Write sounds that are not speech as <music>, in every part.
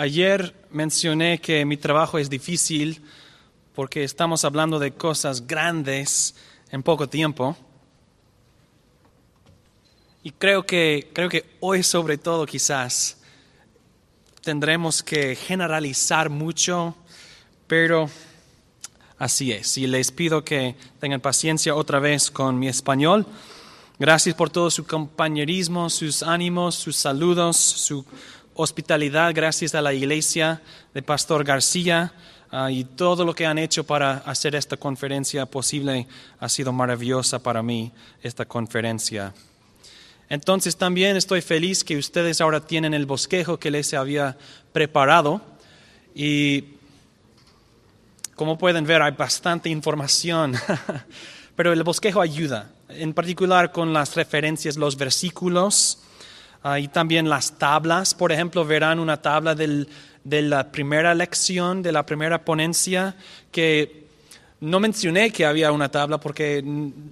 Ayer mencioné que mi trabajo es difícil porque estamos hablando de cosas grandes en poco tiempo. Y creo que, creo que hoy sobre todo quizás tendremos que generalizar mucho, pero así es. Y les pido que tengan paciencia otra vez con mi español. Gracias por todo su compañerismo, sus ánimos, sus saludos, su hospitalidad, gracias a la iglesia de Pastor García ah, y todo lo que han hecho para hacer esta conferencia posible. Ha sido maravillosa para mí esta conferencia. Entonces también estoy feliz que ustedes ahora tienen el bosquejo que les había preparado y como pueden ver hay bastante información, <laughs> pero el bosquejo ayuda, en particular con las referencias, los versículos y también las tablas. Por ejemplo, verán una tabla de la primera lección, de la primera ponencia, que no mencioné que había una tabla porque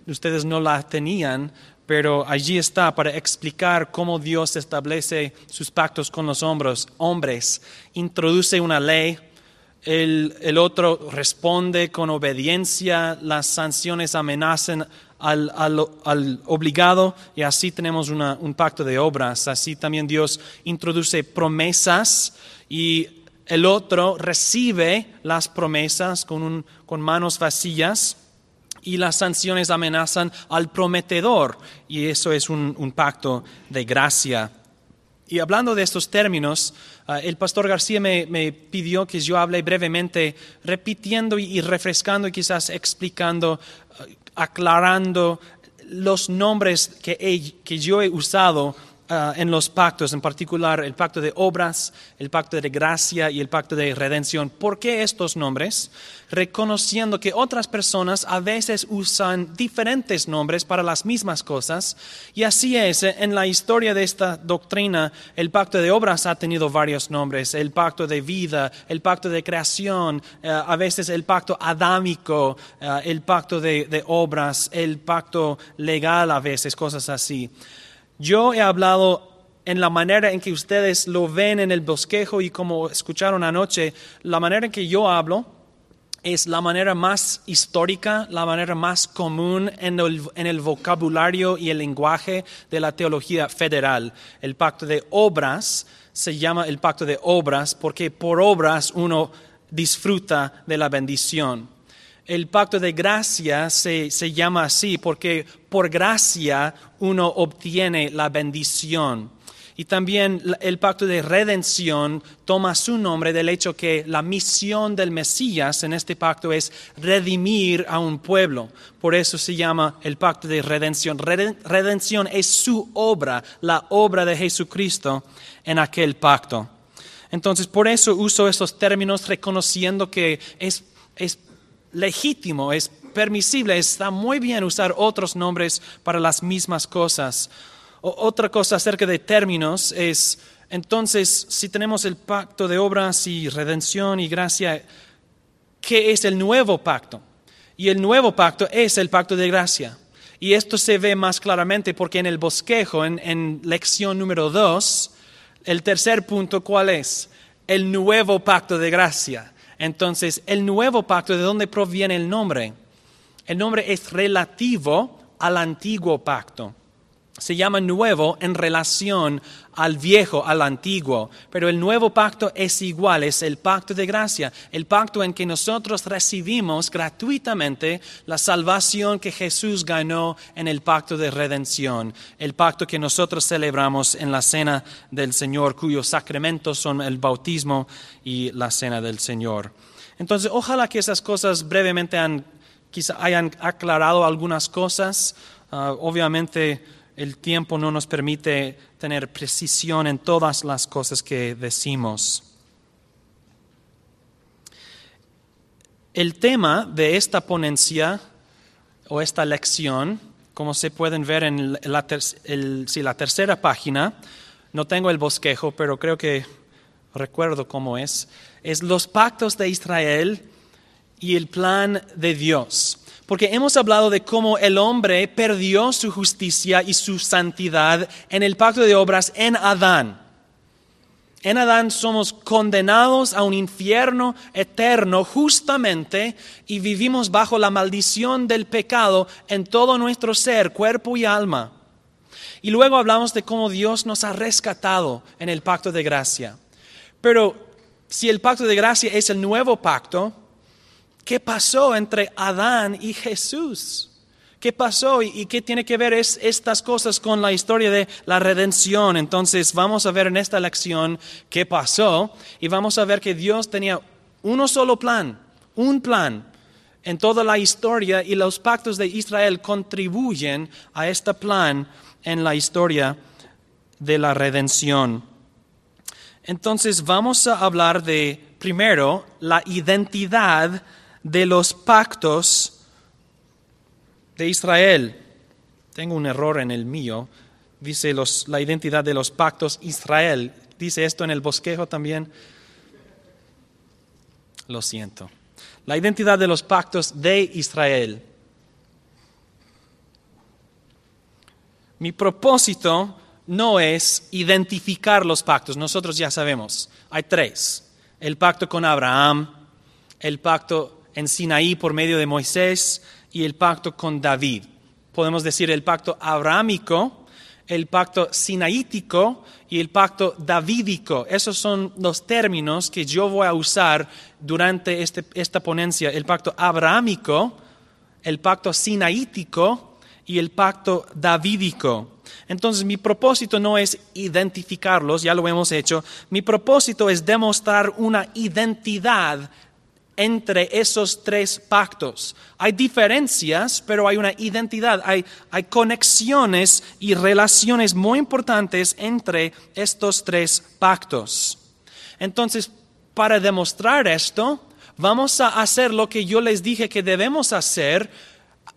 ustedes no la tenían, pero allí está para explicar cómo Dios establece sus pactos con los hombres. hombres. Introduce una ley, el, otro responde con obediencia, las sanciones amenazan al, obligado y así tenemos un pacto de obras. Así también Dios introduce promesas y el otro recibe las promesas con, manos vacías y las sanciones amenazan al prometedor y eso es un, pacto de gracia. Y hablando de estos términos, ah, el pastor García me, pidió que yo hable brevemente, repitiendo y refrescando y quizás explicando, ah, aclarando los nombres que, que yo he usado Ah, en los pactos, en particular el pacto de obras, el pacto de gracia y el pacto de redención. ¿Por qué estos nombres? Reconociendo que otras personas a veces usan diferentes nombres para las mismas cosas. Y así es, en la historia de esta doctrina, el pacto de obras ha tenido varios nombres. El pacto de vida, el pacto de creación, eh, a veces el pacto adámico, eh, el pacto de obras, el pacto legal a veces, cosas así. Yo he hablado en la manera en que ustedes lo ven en el bosquejo y como escucharon anoche, la manera en que yo hablo es la manera más histórica, la manera más común en el, en el, vocabulario y el lenguaje de la teología federal. El pacto de obras se llama el pacto de obras porque por obras uno disfruta de la bendición. El pacto de gracia se, llama así porque por gracia uno obtiene la bendición. Y también el pacto de redención toma su nombre del hecho que la misión del Mesías en este pacto es redimir a un pueblo. Por eso se llama el pacto de redención. Redención es su obra, la obra de Jesucristo en aquel pacto. Entonces, por eso uso estos términos reconociendo que es, es legítimo, es permisible, está muy bien usar otros nombres para las mismas cosas. otra cosa acerca de términos es, entonces, si tenemos el pacto de obras y redención y gracia, ¿qué es el nuevo pacto? Y el nuevo pacto es el pacto de gracia. Y esto se ve más claramente porque en el bosquejo, en, lección número dos, el tercer punto, ¿cuál es? El nuevo pacto de gracia. Entonces, el nuevo pacto, ¿de dónde proviene el nombre? El nombre es relativo al antiguo pacto. Se llama nuevo en relación al viejo, al antiguo, pero el nuevo pacto es igual, es el pacto de gracia, el pacto en que nosotros recibimos gratuitamente la salvación que Jesús ganó en el pacto de redención, el pacto que nosotros celebramos en la cena del Señor, cuyos sacramentos son el bautismo y la cena del Señor. Entonces, ojalá que esas cosas brevemente hayan aclarado algunas cosas. Ah, obviamente, el tiempo no nos permite tener precisión en todas las cosas que decimos. El tema de esta ponencia o esta lección, como se pueden ver en la, la tercera página, no tengo el bosquejo, pero creo que recuerdo cómo es, es los pactos de Israel y el plan de Dios. Porque hemos hablado de cómo el hombre perdió su justicia y su santidad en el pacto de obras en Adán. En Adán somos condenados a un infierno eterno justamente y vivimos bajo la maldición del pecado en todo nuestro ser, cuerpo y alma. Y luego hablamos de cómo Dios nos ha rescatado en el pacto de gracia. Pero si el pacto de gracia es el nuevo pacto, ¿qué pasó entre Adán y Jesús? ¿Qué pasó y, qué tiene que ver estas cosas con la historia de la redención? Entonces vamos a ver en esta lección qué pasó y vamos a ver que Dios tenía uno solo plan, un plan en toda la historia y los pactos de Israel contribuyen a este plan en la historia de la redención. Entonces vamos a hablar de, primero, la identidad de los pactos de Israel. Tengo un error en el mío. Dice la identidad de los pactos Israel. Dice esto en el bosquejo también. Lo siento. La identidad de los pactos de Israel. Mi propósito no es identificar los pactos. Nosotros ya sabemos. Hay tres. El pacto con Abraham, el pacto en Sinaí por medio de Moisés y el pacto con David. Podemos decir el pacto abrahámico, el pacto sinaítico y el pacto davídico. Esos son los términos que yo voy a usar durante este, esta ponencia. El pacto abrahámico, el pacto sinaítico y el pacto davídico. Entonces mi propósito no es identificarlos, ya lo hemos hecho, mi propósito es demostrar una identidad entre esos tres pactos. Hay diferencias, pero hay una identidad, hay, conexiones y relaciones muy importantes entre estos tres pactos. Entonces, para demostrar esto, vamos a hacer lo que yo les dije que debemos hacer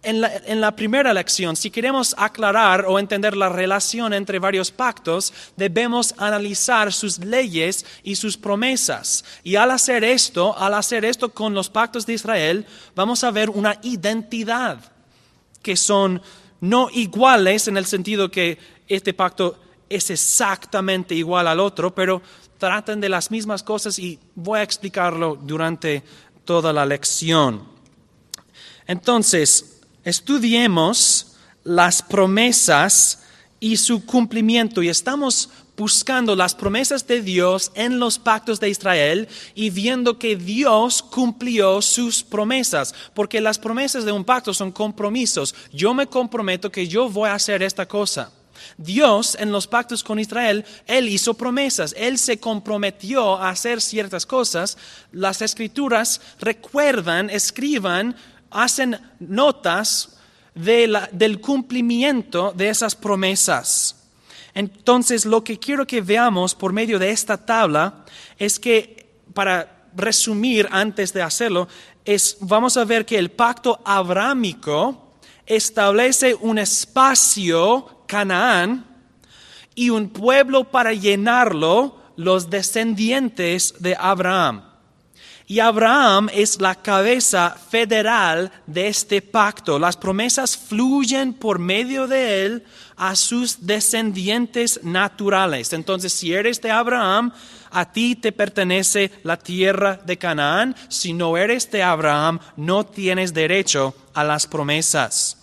en la, primera lección, si queremos aclarar o entender la relación entre varios pactos, debemos analizar sus leyes y sus promesas. Y al hacer esto, al hacer esto con los pactos de Israel, vamos a ver una identidad que son no iguales en el sentido que este pacto es exactamente igual al otro, pero tratan de las mismas cosas y voy a explicarlo durante toda la lección. Entonces, estudiemos las promesas y su cumplimiento y estamos buscando las promesas de Dios en los pactos de Israel y viendo que Dios cumplió sus promesas, porque las promesas de un pacto son compromisos. Yo me comprometo que yo voy a hacer esta cosa. Dios en los pactos con Israel, Él hizo promesas, Él se comprometió a hacer ciertas cosas. Las escrituras recuerdan, escriban hacen notas del cumplimiento de esas promesas. Entonces, lo que quiero que veamos por medio de esta tabla es que, para resumir antes de hacerlo, es, vamos a ver que el pacto abrámico establece un espacio, Canaán, y un pueblo para llenarlo, los descendientes de Abraham. Y Abraham es la cabeza federal de este pacto. Las promesas fluyen por medio de él a sus descendientes naturales. Entonces, si eres de Abraham, a ti te pertenece la tierra de Canaán. Si no eres de Abraham, no tienes derecho a las promesas.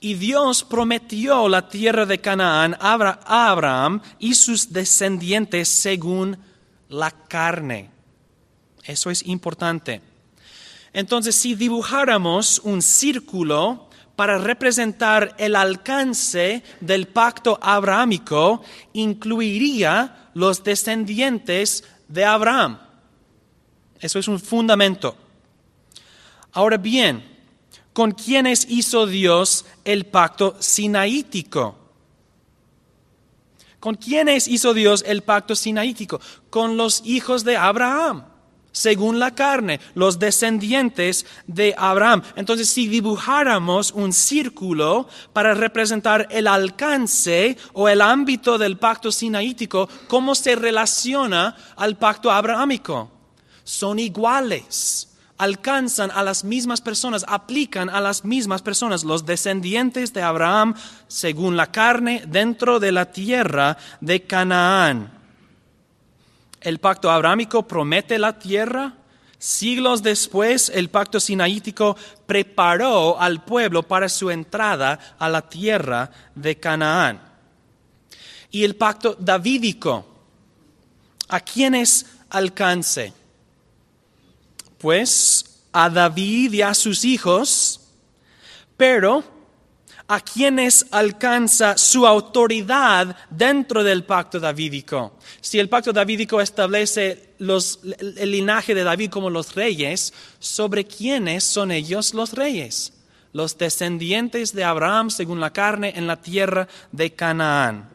Y Dios prometió la tierra de Canaán a Abraham y sus descendientes según la carne. Eso es importante. Entonces, si dibujáramos un círculo para representar el alcance del pacto abrahámico, incluiría los descendientes de Abraham. Eso es un fundamento. Ahora bien, ¿con quiénes hizo Dios el pacto sinaítico? ¿Con quiénes hizo Dios el pacto sinaítico? Con los hijos de Abraham según la carne, los descendientes de Abraham. Entonces, si dibujáramos un círculo para representar el alcance o el ámbito del pacto sinaítico, ¿cómo se relaciona al pacto abrahámico? Son iguales alcanzan a las mismas personas, aplican a las mismas personas, los descendientes de Abraham, según la carne, dentro de la tierra de Canaán. El pacto abrámico promete la tierra. Siglos después, el pacto sinaítico preparó al pueblo para su entrada a la tierra de Canaán. Y el pacto davídico, ¿a quiénes alcance? Pues a David y a sus hijos, pero a quienes alcanza su autoridad dentro del pacto davídico. Si el pacto davídico establece el linaje de David como los reyes, ¿sobre quiénes son ellos los reyes? Los descendientes de Abraham según la carne en la tierra de Canaán.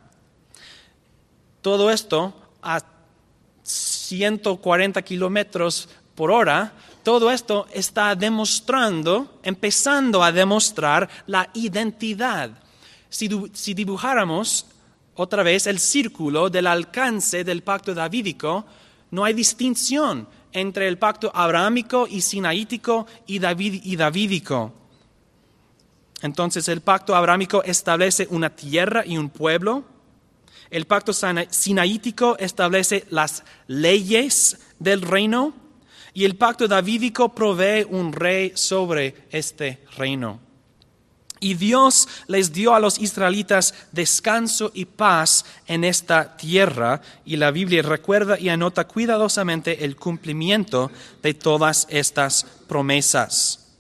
Todo esto a 140 kilómetros por hora todo esto está demostrando, empezando a demostrar la identidad. Si, dibujáramos otra vez el círculo del alcance del pacto davídico, no hay distinción entre el pacto abrahámico y sinaítico y, y davídico. Entonces el pacto abrahámico establece una tierra y un pueblo. El pacto sinaítico establece las leyes del reino y el pacto davídico provee un rey sobre este reino. Y Dios les dio a los israelitas descanso y paz en esta tierra. Y la Biblia recuerda y anota cuidadosamente el cumplimiento de todas estas promesas.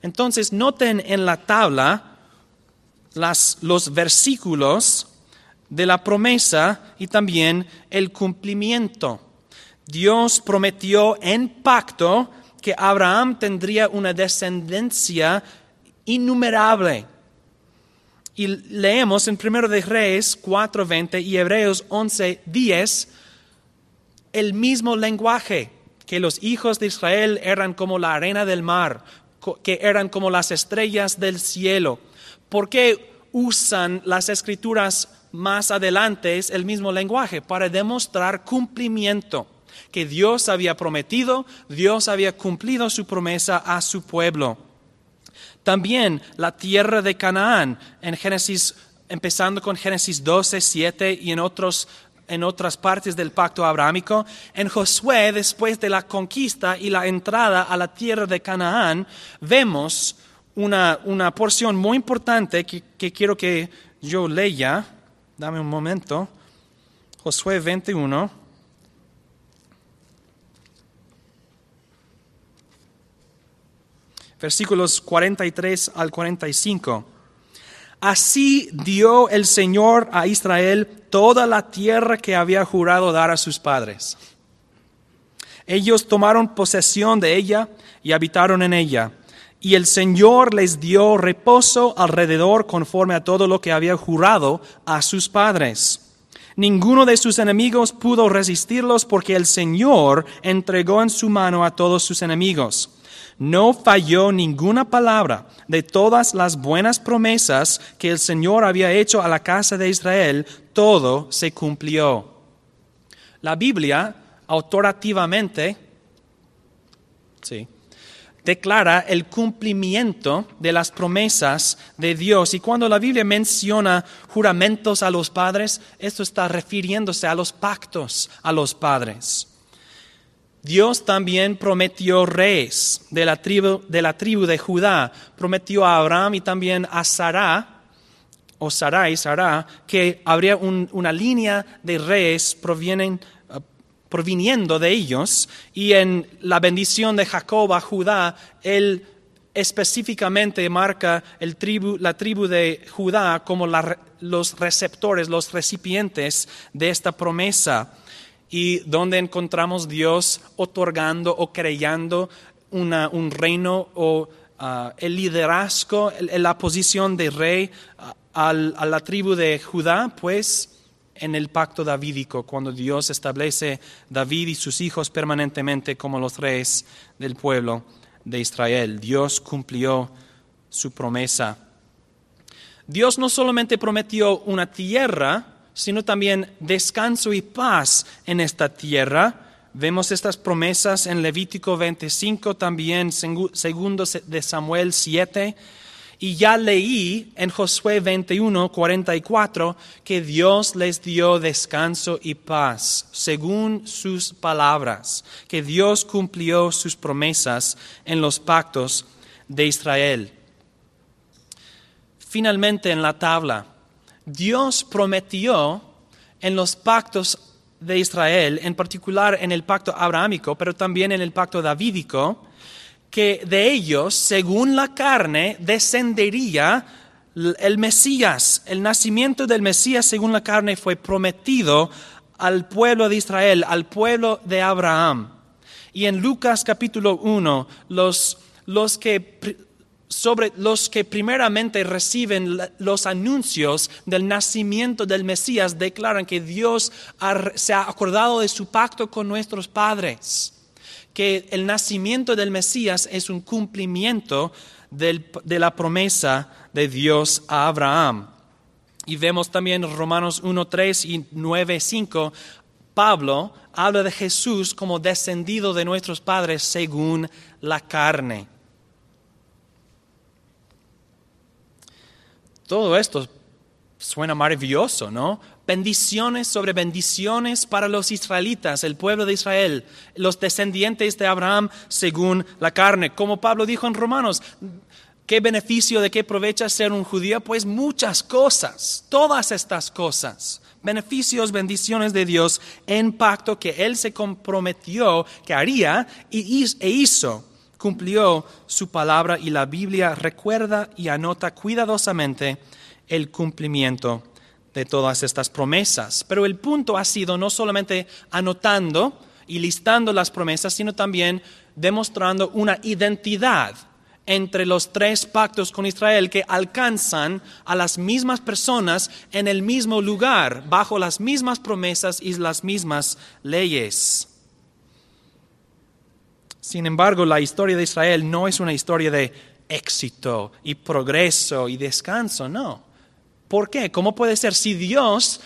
Entonces, noten en la tabla los versículos de la promesa y también el cumplimiento. Dios prometió en pacto que Abraham tendría una descendencia innumerable. Y leemos en 1 de Reyes 4:20 y Hebreos 11:10 el mismo lenguaje, que los hijos de Israel eran como la arena del mar, que eran como las estrellas del cielo. ¿Por qué usan las escrituras más adelante el mismo lenguaje? Para demostrar cumplimiento que Dios había prometido, Dios había cumplido su promesa a su pueblo. También la tierra de Canaán, en Génesis, empezando con Génesis 12, 7 y en otros en otras partes del pacto abrahámico. En Josué, después de la conquista y la entrada a la tierra de Canaán, vemos una, una porción muy importante que, que, quiero que yo lea. Dame un momento. Josué 21. Versículos 43 al 45. Así dio el Señor a Israel toda la tierra que había jurado dar a sus padres. Ellos tomaron posesión de ella y habitaron en ella. Y el Señor les dio reposo alrededor conforme a todo lo que había jurado a sus padres. Ninguno de sus enemigos pudo resistirlos porque el Señor entregó en su mano a todos sus enemigos no falló ninguna palabra de todas las buenas promesas que el Señor había hecho a la casa de Israel, todo se cumplió. La Biblia, autoritativamente, sí, declara el cumplimiento de las promesas de Dios. Y cuando la Biblia menciona juramentos a los padres, esto está refiriéndose a los pactos a los padres. Dios también prometió reyes de la tribu de, la tribu de Judá, prometió a Abraham y también a Sará, o Sarai, Sará, que habría una línea de reyes uh, proviniendo de ellos, y en la bendición de Jacob a Judá, él específicamente marca el tribu, la tribu de Judá como los receptores, los recipientes de esta promesa y donde encontramos Dios otorgando o creyendo un reino o ah, el liderazgo, la posición de rey ah, a la tribu de Judá, pues en el pacto davídico, cuando Dios establece David y sus hijos permanentemente como los reyes del pueblo de Israel. Dios cumplió su promesa. Dios no solamente prometió una tierra, sino también descanso y paz en esta tierra. Vemos estas promesas en Levítico 25, también segundo de Samuel 7. Y ya leí en Josué 21, 44 que Dios les dio descanso y paz según sus palabras, que Dios cumplió sus promesas en los pactos de Israel. Finalmente en la tabla, Dios prometió en los pactos de Israel, en particular en el pacto abrahámico, pero también en el pacto davídico, que de ellos, según la carne, descendería el Mesías. El nacimiento del Mesías, según la carne, fue prometido al pueblo de Israel, al pueblo de Abraham. Y en Lucas capítulo 1, los, los que sobre los que primeramente reciben los anuncios del nacimiento del Mesías declaran que Dios se ha acordado de su pacto con nuestros padres que el nacimiento del Mesías es un cumplimiento de la promesa de Dios a Abraham. Y vemos también Romanos 1.3 y 9.5, Pablo habla de Jesús como descendido de nuestros padres según la carne. Todo esto suena maravilloso, ¿no? bendiciones sobre bendiciones para los israelitas, el pueblo de Israel, los descendientes de Abraham según la carne. Como Pablo dijo en Romanos, ¿qué beneficio de qué aprovecha ser un judío? Pues muchas cosas, todas estas cosas. Beneficios, bendiciones de Dios en pacto que Él se comprometió que haría e hizo cumplió su palabra y la Biblia recuerda y anota cuidadosamente el cumplimiento de todas estas promesas. Pero el punto ha sido no solamente anotando y listando las promesas, sino también demostrando una identidad entre los tres pactos con Israel que alcanzan a las mismas personas en el mismo lugar, bajo las mismas promesas y las mismas leyes. Sin embargo, la historia de Israel no es una historia de éxito y progreso y descanso, no. ¿Por qué? ¿Cómo puede ser si Dios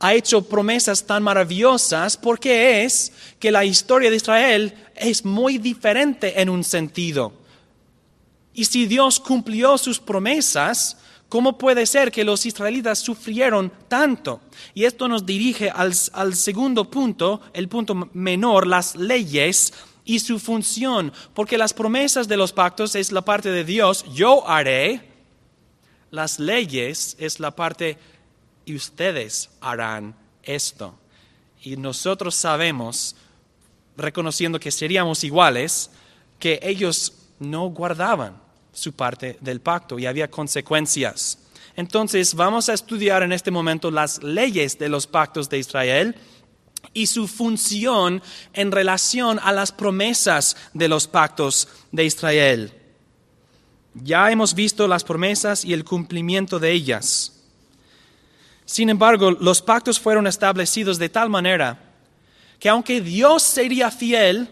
ha hecho promesas tan maravillosas? ¿Por qué es que la historia de Israel es muy diferente en un sentido? Y si Dios cumplió sus promesas, ¿cómo puede ser que los israelitas sufrieron tanto? Y esto nos dirige al, al segundo punto, el punto menor, las leyes y su función, porque las promesas de los pactos es la parte de Dios, yo haré, las leyes es la parte y ustedes harán esto. Y nosotros sabemos, reconociendo que seríamos iguales, que ellos no guardaban su parte del pacto y había consecuencias. Entonces vamos a estudiar en este momento las leyes de los pactos de Israel y su función en relación a las promesas de los pactos de Israel. Ya hemos visto las promesas y el cumplimiento de ellas. Sin embargo, los pactos fueron establecidos de tal manera que aunque Dios sería fiel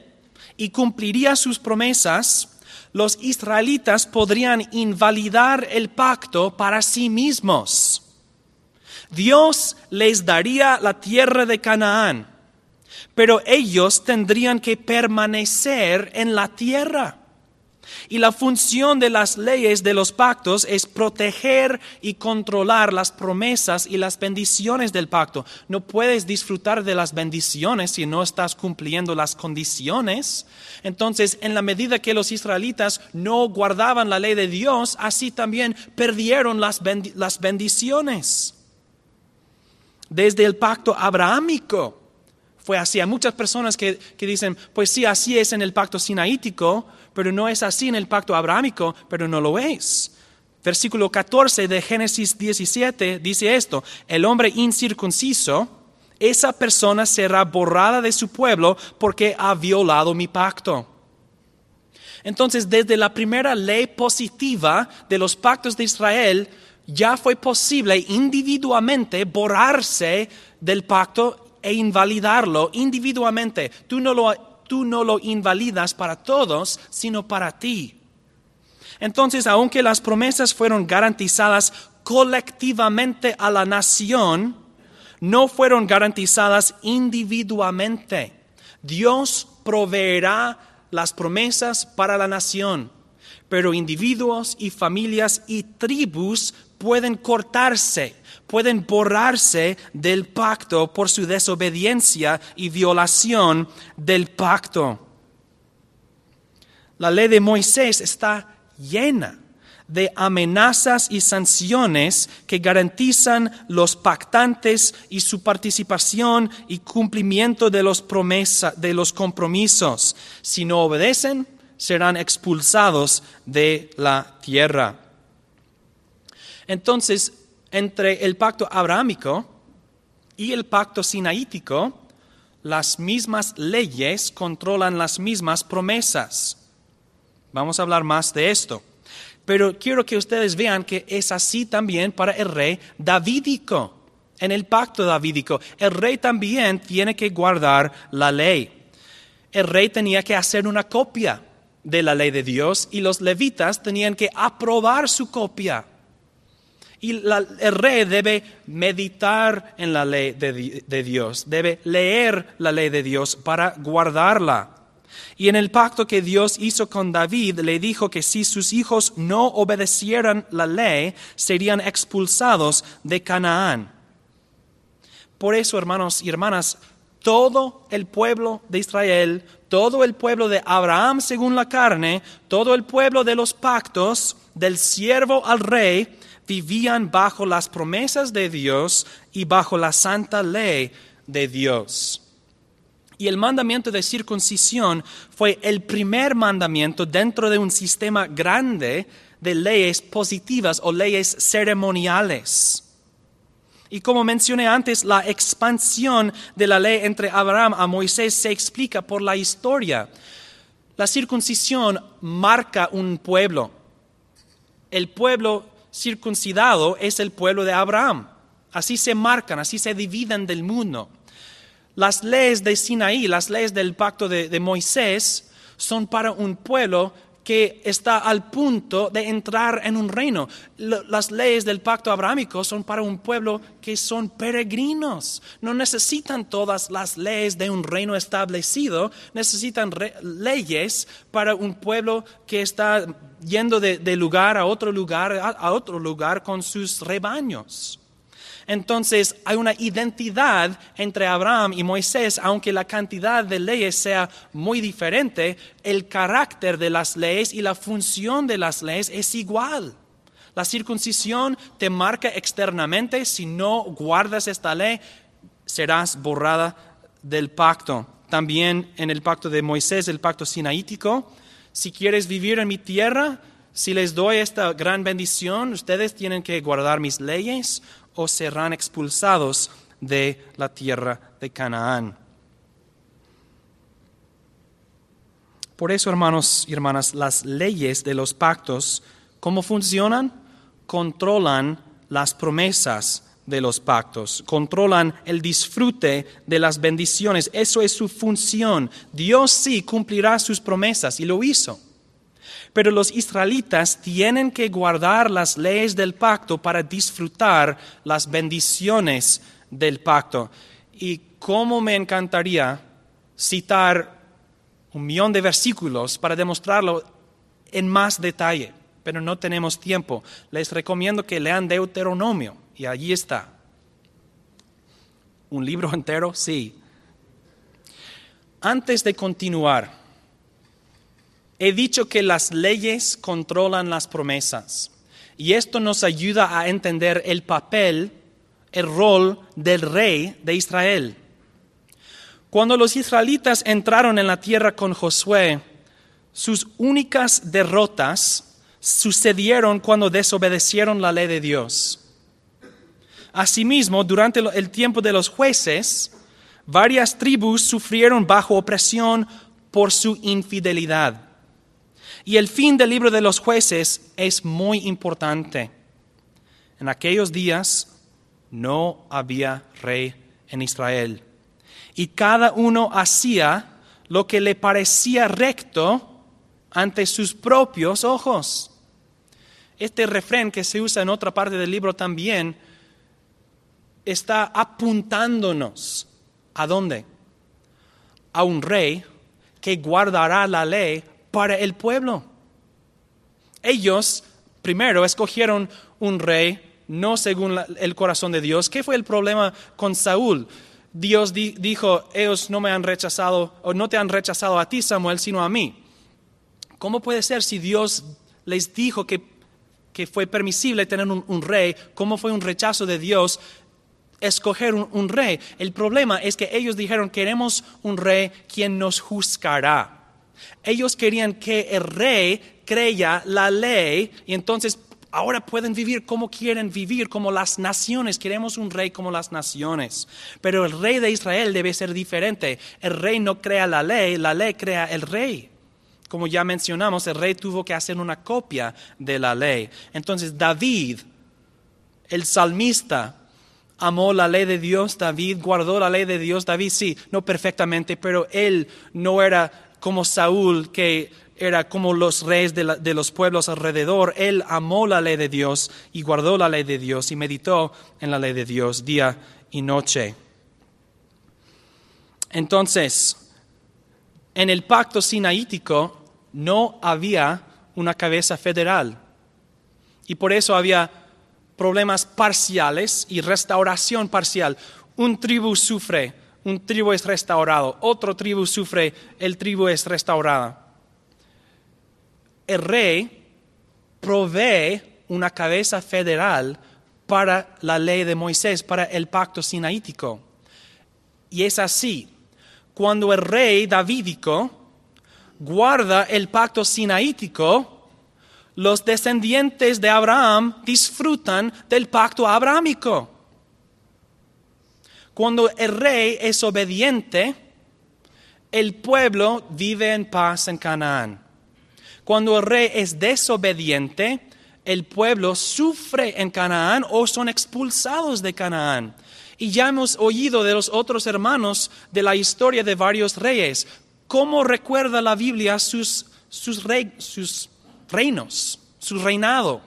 y cumpliría sus promesas, los israelitas podrían invalidar el pacto para sí mismos. Dios les daría la tierra de Canaán, pero ellos tendrían que permanecer en la tierra. Y la función de las leyes de los pactos es proteger y controlar las promesas y las bendiciones del pacto. No puedes disfrutar de las bendiciones si no estás cumpliendo las condiciones. Entonces, en la medida que los israelitas no guardaban la ley de Dios, así también perdieron las, bendiciones. Desde el pacto abrahámico fue así. Hay muchas personas que, que dicen, pues sí, así es en el pacto sinaítico, pero no es así en el pacto abrahámico, pero no lo es. Versículo 14 de Génesis 17 dice esto, el hombre incircunciso, esa persona será borrada de su pueblo porque ha violado mi pacto. Entonces, desde la primera ley positiva de los pactos de Israel, ya fue posible individualmente borrarse del pacto e invalidarlo individualmente. Tú no lo tú no lo invalidas para todos, sino para ti. Entonces, aunque las promesas fueron garantizadas colectivamente a la nación, no fueron garantizadas individualmente. Dios proveerá las promesas para la nación, pero individuos y familias y tribus pueden cortarse, pueden borrarse del pacto por su desobediencia y violación del pacto. La ley de Moisés está llena de amenazas y sanciones que garantizan los pactantes y su participación y cumplimiento de los, promesa, de los compromisos. Si no obedecen, serán expulsados de la tierra. Entonces, entre el pacto abrahámico y el pacto sinaítico, las mismas leyes controlan las mismas promesas. Vamos a hablar más de esto. Pero quiero que ustedes vean que es así también para el rey davídico. En el pacto davídico, el rey también tiene que guardar la ley. El rey tenía que hacer una copia de la ley de Dios y los levitas tenían que aprobar su copia. Y el rey debe meditar en la ley de Dios, debe leer la ley de Dios para guardarla. Y en el pacto que Dios hizo con David, le dijo que si sus hijos no obedecieran la ley, serían expulsados de Canaán. Por eso, hermanos y hermanas, todo el pueblo de Israel, todo el pueblo de Abraham según la carne, todo el pueblo de los pactos, del siervo al rey, vivían bajo las promesas de Dios y bajo la santa ley de Dios. Y el mandamiento de circuncisión fue el primer mandamiento dentro de un sistema grande de leyes positivas o leyes ceremoniales. Y como mencioné antes, la expansión de la ley entre Abraham a Moisés se explica por la historia. La circuncisión marca un pueblo. El pueblo circuncidado es el pueblo de Abraham. Así se marcan, así se dividen del mundo. Las leyes de Sinaí, las leyes del pacto de, Moisés, son para un pueblo que está al punto de entrar en un reino. Las leyes del pacto abrahámico son para un pueblo que son peregrinos. No necesitan todas las leyes de un reino establecido, necesitan leyes para un pueblo que está yendo de, lugar a otro lugar, a otro lugar con sus rebaños. Entonces hay una identidad entre Abraham y Moisés, aunque la cantidad de leyes sea muy diferente, el carácter de las leyes y la función de las leyes es igual. La circuncisión te marca externamente, si no guardas esta ley, serás borrada del pacto. También en el pacto de Moisés, el pacto sinaítico, si quieres vivir en mi tierra, si les doy esta gran bendición, ustedes tienen que guardar mis leyes o serán expulsados de la tierra de Canaán. Por eso, hermanos y hermanas, las leyes de los pactos, ¿cómo funcionan? Controlan las promesas de los pactos, controlan el disfrute de las bendiciones. Eso es su función. Dios sí cumplirá sus promesas y lo hizo. Pero los israelitas tienen que guardar las leyes del pacto para disfrutar las bendiciones del pacto. Y cómo me encantaría citar un millón de versículos para demostrarlo en más detalle, pero no tenemos tiempo. Les recomiendo que lean Deuteronomio y allí está. ¿Un libro <laughs> entero? Sí. Antes de continuar, He dicho que las leyes controlan las promesas y esto nos ayuda a entender el papel, el rol del rey de Israel. Cuando los israelitas entraron en la tierra con Josué, sus únicas derrotas sucedieron cuando desobedecieron la ley de Dios. Asimismo, durante el tiempo de los jueces, varias tribus sufrieron bajo opresión por su infidelidad. Y el fin del libro de los jueces es muy importante. En aquellos días no había rey en Israel. Y cada uno hacía lo que le parecía recto ante sus propios ojos. Este refrén que se usa en otra parte del libro también está apuntándonos a dónde? A un rey que guardará la ley para el pueblo. Ellos primero escogieron un rey no según el corazón de Dios. ¿Qué fue el problema con Saúl? Dios dijo, ellos no me han rechazado, o no te han rechazado a ti, Samuel, sino a mí. ¿Cómo puede ser si Dios les dijo que, fue permisible tener un, rey? ¿Cómo fue un rechazo de Dios escoger un, rey? El problema es que ellos dijeron, queremos un rey quien nos juzgará. Ellos querían que el rey creya la ley y entonces ahora pueden vivir como quieren vivir, como las naciones. Queremos un rey como las naciones. Pero el rey de Israel debe ser diferente. El rey no crea la ley, la ley crea el rey. Como ya mencionamos, el rey tuvo que hacer una copia de la ley. Entonces David, el salmista, amó la ley de Dios, David guardó la ley de Dios, David sí, no perfectamente, pero él no era como Saúl que era como los reyes de, los pueblos alrededor. Él amó la ley de Dios y guardó la ley de Dios y meditó en la ley de Dios día y noche. Entonces, en el pacto sinaítico no había una cabeza federal y por eso había problemas parciales y restauración parcial. Un tribu sufre, un tribu es restaurado, otro tribu sufre, el tribu es restaurada el rey provee una cabeza federal para la ley de Moisés, para el pacto sinaítico. Y es así, cuando el rey davídico guarda el pacto sinaítico, los descendientes de Abraham disfrutan del pacto abrahámico. Cuando el rey es obediente, el pueblo vive en paz en Canaán. Cuando el rey es desobediente, el pueblo sufre en Canaán o son expulsados de Canaán. Y ya hemos oído de los otros hermanos de la historia de varios reyes. ¿Cómo recuerda la Biblia sus, sus, sus reinos, su reinado?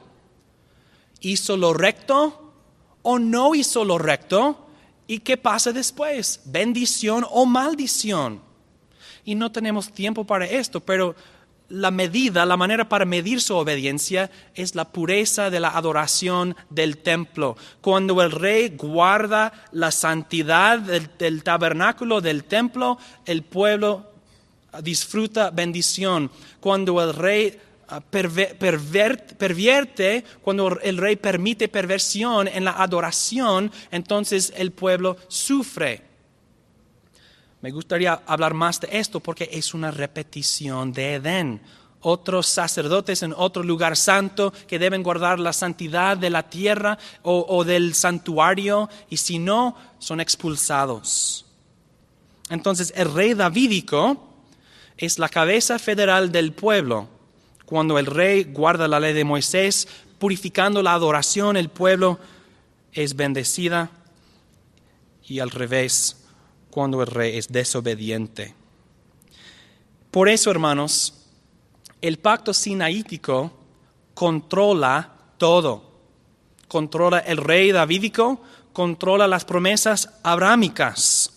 ¿Hizo lo recto o no hizo lo recto? ¿Y qué pasa después? ¿Bendición o maldición? Y no tenemos tiempo para esto, pero la medida, la manera para medir su obediencia es la pureza de la adoración del templo. Cuando el rey guarda la santidad del, tabernáculo del templo, el pueblo disfruta bendición. Cuando el rey ah, pervierte, cuando el rey permite perversión en la adoración, entonces el pueblo sufre. Me gustaría hablar más de esto porque es una repetición de Edén. Otros sacerdotes en otro lugar santo que deben guardar la santidad de la tierra o, del santuario y si no, son expulsados. Entonces el rey davídico es la cabeza federal del pueblo. Cuando el rey guarda la ley de Moisés, purificando la adoración, el pueblo es bendecida y al revés cuando el rey es desobediente. Por eso, hermanos, el pacto sinaítico controla todo. Controla el rey davídico, controla las promesas abrámicas.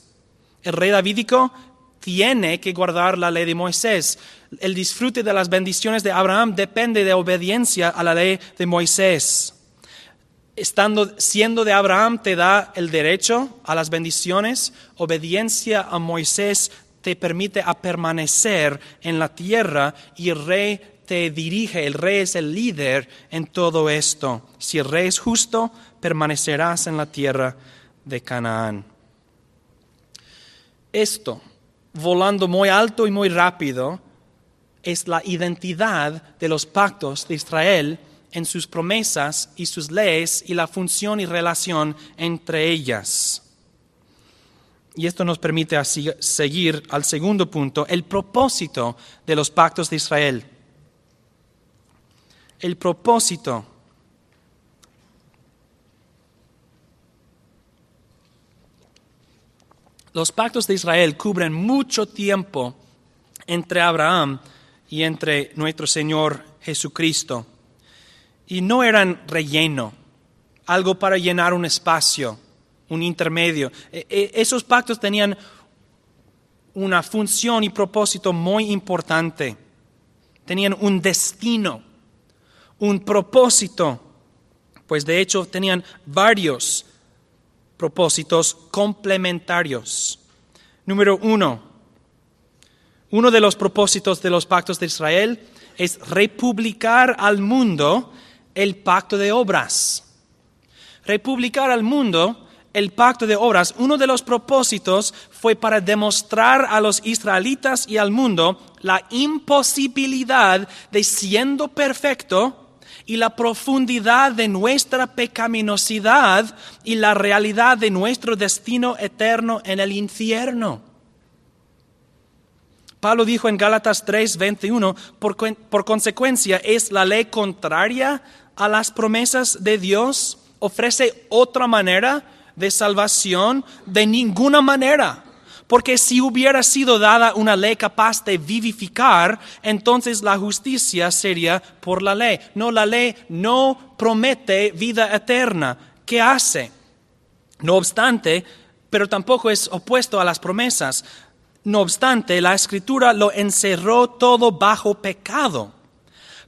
El rey davídico tiene que guardar la ley de Moisés. El disfrute de las bendiciones de Abraham depende de obediencia a la ley de Moisés estando, siendo de Abraham te da el derecho a las bendiciones, obediencia a Moisés te permite a permanecer en la tierra y el rey te dirige, el rey es el líder en todo esto. Si el rey es justo, permanecerás en la tierra de Canaán. Esto, volando muy alto y muy rápido, es la identidad de los pactos de Israel en sus promesas y sus leyes y la función y relación entre ellas. Y esto nos permite seguir al segundo punto, el propósito de los pactos de Israel. El propósito. Los pactos de Israel cubren mucho tiempo entre Abraham y entre nuestro Señor Jesucristo y no eran relleno, algo para llenar un espacio, un intermedio. E, e, esos pactos tenían una función y propósito muy importante, tenían un destino. un propósito, pues de hecho tenían varios propósitos complementarios. Número uno, uno de los propósitos de los pactos de Israel es republicar al mundo el pacto de obras. Republicar al mundo el pacto de obras, uno de los propósitos fue para demostrar a los israelitas y al mundo la imposibilidad de siendo perfecto y la profundidad de nuestra pecaminosidad y la realidad de nuestro destino eterno en el infierno. Pablo dijo en Gálatas 3, 21, por, por consecuencia, ¿es la ley contraria a las promesas de Dios? ¿Ofrece otra manera de salvación? De ninguna manera. Porque si hubiera sido dada una ley capaz de vivificar, entonces la justicia sería por la ley. No, la ley no promete vida eterna. ¿Qué hace? No obstante, pero tampoco es opuesto a las promesas. No obstante, la escritura lo encerró todo bajo pecado,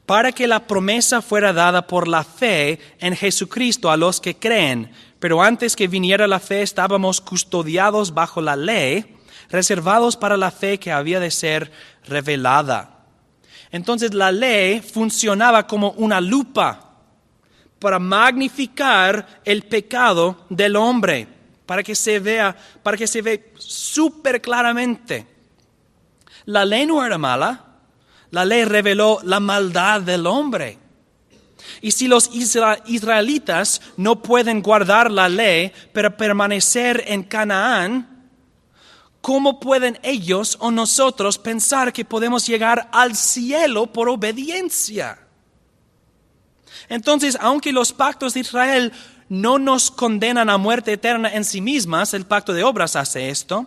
para que la promesa fuera dada por la fe en Jesucristo a los que creen. Pero antes que viniera la fe estábamos custodiados bajo la ley, reservados para la fe que había de ser revelada. Entonces la ley funcionaba como una lupa para magnificar el pecado del hombre para que se vea, para que se vea súper claramente. La ley no era mala, la ley reveló la maldad del hombre. Y si los israelitas no pueden guardar la ley para permanecer en Canaán, ¿cómo pueden ellos o nosotros pensar que podemos llegar al cielo por obediencia? Entonces, aunque los pactos de Israel no nos condenan a muerte eterna en sí mismas, el pacto de obras hace esto,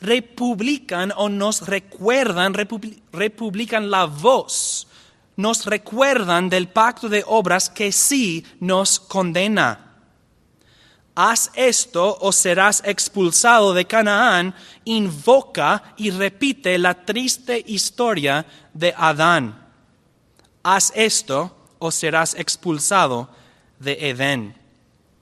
republican o nos recuerdan, republican la voz, nos recuerdan del pacto de obras que sí nos condena. Haz esto o serás expulsado de Canaán, invoca y repite la triste historia de Adán. Haz esto o serás expulsado de Edén.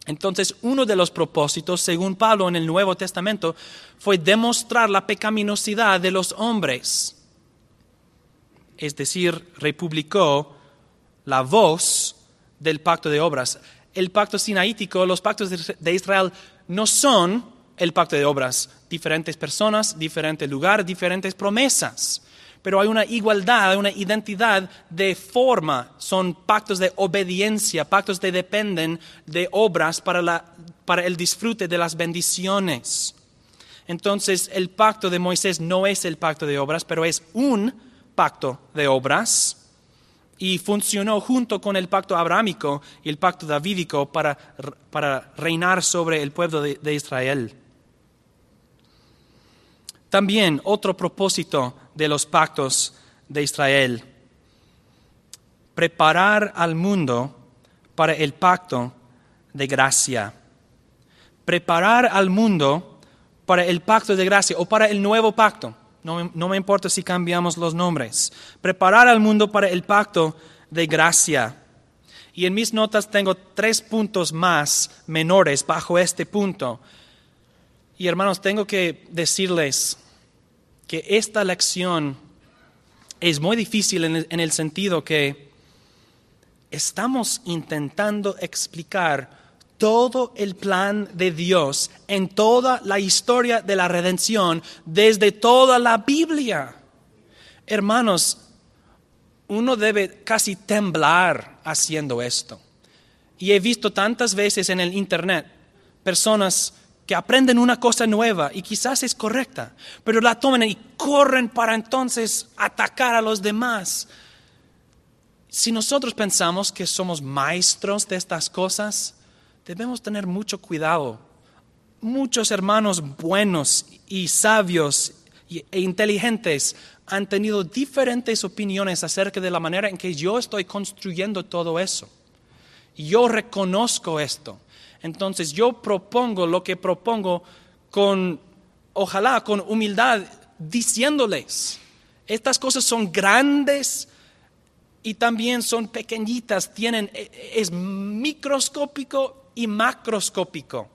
Entonces, uno de los propósitos, según Pablo en el Nuevo Testamento, fue demostrar la pecaminosidad de los hombres. Es decir, republicó la voz del pacto de obras. El pacto sinaítico, los pactos de Israel no son el pacto de obras. Diferentes personas, diferente lugar, diferentes promesas pero hay una igualdad, una identidad de forma. Son pactos de obediencia, pactos que dependen de obras para, para el disfrute de las bendiciones. Entonces, el pacto de Moisés no es el pacto de obras, pero es un pacto de obras y funcionó junto con el pacto abrámico y el pacto davídico para, para reinar sobre el pueblo de Israel. También otro propósito de los pactos de Israel, preparar al mundo para el pacto de gracia. Preparar al mundo para el pacto de gracia o para el nuevo pacto. No, no, me importa si cambiamos los nombres. Preparar al mundo para el pacto de gracia. Y en mis notas tengo tres puntos más menores bajo este punto. Y hermanos, tengo que decirles que esta lección es muy difícil en el, sentido que estamos intentando explicar todo el plan de Dios en toda la historia de la redención desde toda la Biblia. Hermanos, uno debe casi temblar haciendo esto. Y he visto tantas veces en el Internet personas que aprenden una cosa nueva y quizás es correcta, pero la toman y corren para entonces atacar a los demás. Si nosotros pensamos que somos maestros de estas cosas, debemos tener mucho cuidado. Muchos hermanos buenos y sabios e inteligentes han tenido diferentes opiniones acerca de la manera en que yo estoy construyendo todo eso. Yo reconozco esto. Entonces yo propongo lo que propongo con, ojalá, con humildad, diciéndoles, estas cosas son grandes y también son pequeñitas, tienen, e, e, es microscópico y macroscópico.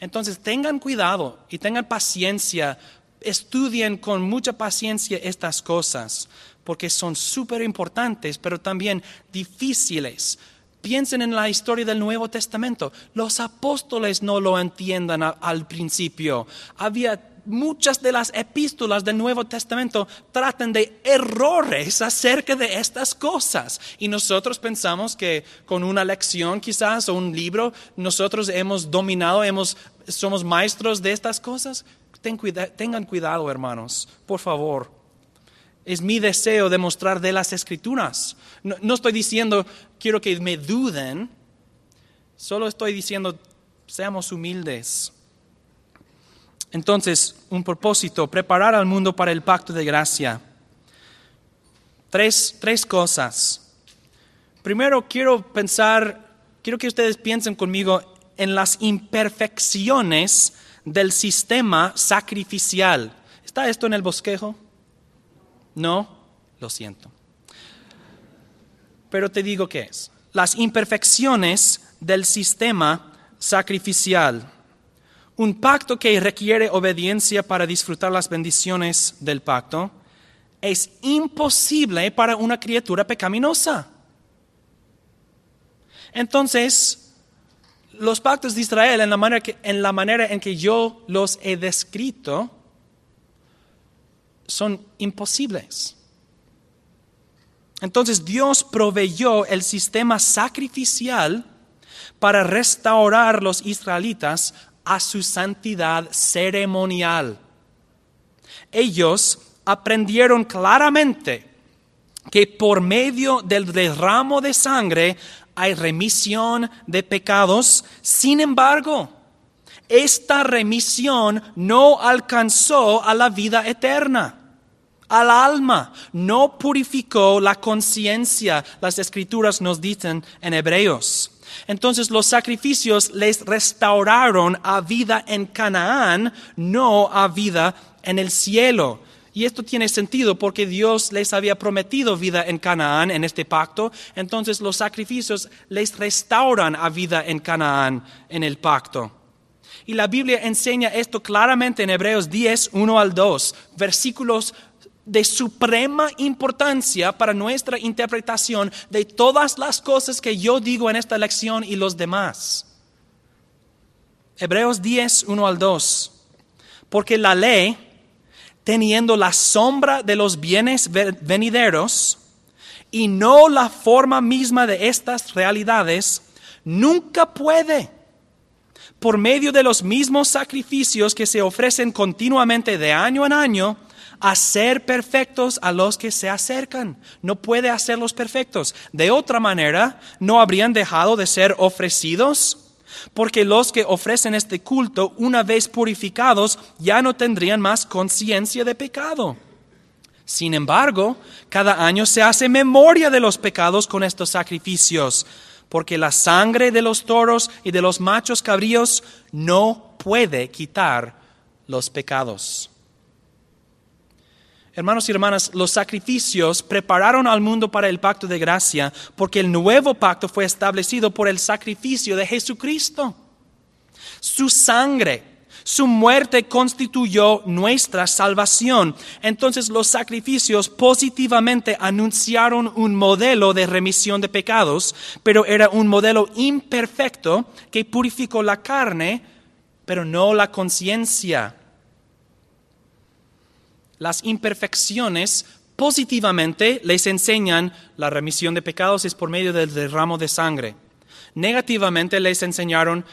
Entonces tengan cuidado y tengan paciencia, estudien con mucha paciencia estas cosas, porque son súper importantes, pero también difíciles. Piensen en la historia del Nuevo Testamento. Los apóstoles no lo entiendan al principio. Había muchas de las epístolas del Nuevo Testamento tratan de errores acerca de estas cosas. Y nosotros pensamos que con una lección quizás o un libro nosotros hemos dominado, hemos, somos maestros de estas cosas. tengan cuidado, hermanos, por favor. Es mi deseo demostrar de las escrituras. no estoy diciendo quiero que me duden, solo estoy diciendo seamos humildes entonces, un propósito, preparar al mundo para el pacto de gracia. Tres, tres cosas. Primero, quiero pensar, quiero que ustedes piensen conmigo en las imperfecciones del sistema sacrificial. ¿Está esto en el bosquejo? No, lo siento. Pero te digo qué es. Las imperfecciones del sistema sacrificial un pacto que requiere obediencia para disfrutar las bendiciones del pacto es imposible para una criatura pecaminosa. Entonces, los pactos de Israel, en la manera, en, la manera en que yo los he descrito, son imposibles. Entonces Dios proveyó el sistema sacrificial para restaurar los israelitas a su santidad ceremonial. Ellos aprendieron claramente que por medio del derramo de sangre hay remisión de pecados. Sin embargo, esta remisión no alcanzó a la vida eterna al alma, no purificó la conciencia, las escrituras nos dicen en Hebreos. Entonces los sacrificios les restauraron a vida en Canaán, no a vida en el cielo. Y esto tiene sentido porque Dios les había prometido vida en Canaán en este pacto. Entonces los sacrificios les restauran a vida en Canaán en el pacto. Y la Biblia enseña esto claramente en Hebreos 10, 1 al 2, versículos de suprema importancia para nuestra interpretación de todas las cosas que yo digo en esta lección y los demás. Hebreos 10, 1 al 2. Porque la ley, teniendo la sombra de los bienes venideros y no la forma misma de estas realidades, nunca puede, por medio de los mismos sacrificios que se ofrecen continuamente de año en año, hacer perfectos a los que se acercan. No puede hacerlos perfectos. De otra manera, no habrían dejado de ser ofrecidos. Porque los que ofrecen este culto, una vez purificados, ya no tendrían más conciencia de pecado. Sin embargo, cada año se hace memoria de los pecados con estos sacrificios, porque la sangre de los toros y de los machos cabríos no puede quitar los pecados. Hermanos y hermanas, los sacrificios prepararon al mundo para el pacto de gracia porque el nuevo pacto fue establecido por el sacrificio de Jesucristo. Su sangre, su muerte constituyó nuestra salvación. Entonces los sacrificios positivamente anunciaron un modelo de remisión de pecados, pero era un modelo imperfecto que purificó la carne, pero no la conciencia las imperfecciones positivamente les enseñan la remisión de pecados es por medio del derramo de sangre. Negativamente les enseñaron,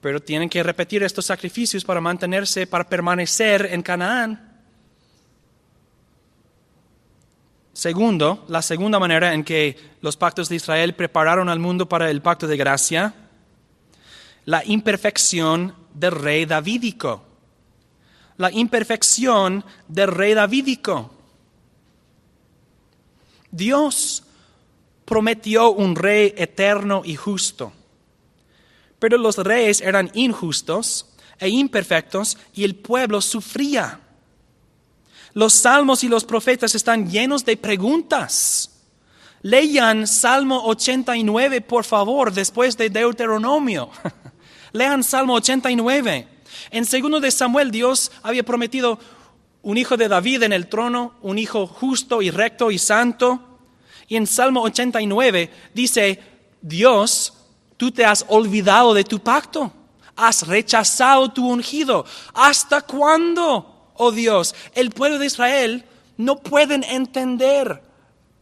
pero tienen que repetir estos sacrificios para mantenerse, para permanecer en Canaán. Segundo, la segunda manera en que los pactos de Israel prepararon al mundo para el pacto de gracia, la imperfección del rey davídico la imperfección del rey davídico. Dios prometió un rey eterno y justo, pero los reyes eran injustos e imperfectos y el pueblo sufría. Los salmos y los profetas están llenos de preguntas. Lean Salmo 89, por favor, después de Deuteronomio. <laughs> Lean Salmo 89. En segundo de Samuel, Dios había prometido un hijo de David en el trono, un hijo justo y recto y santo. Y en Salmo 89 dice, Dios, tú te has olvidado de tu pacto, has rechazado tu ungido. ¿Hasta cuándo, oh Dios? El pueblo de Israel no pueden entender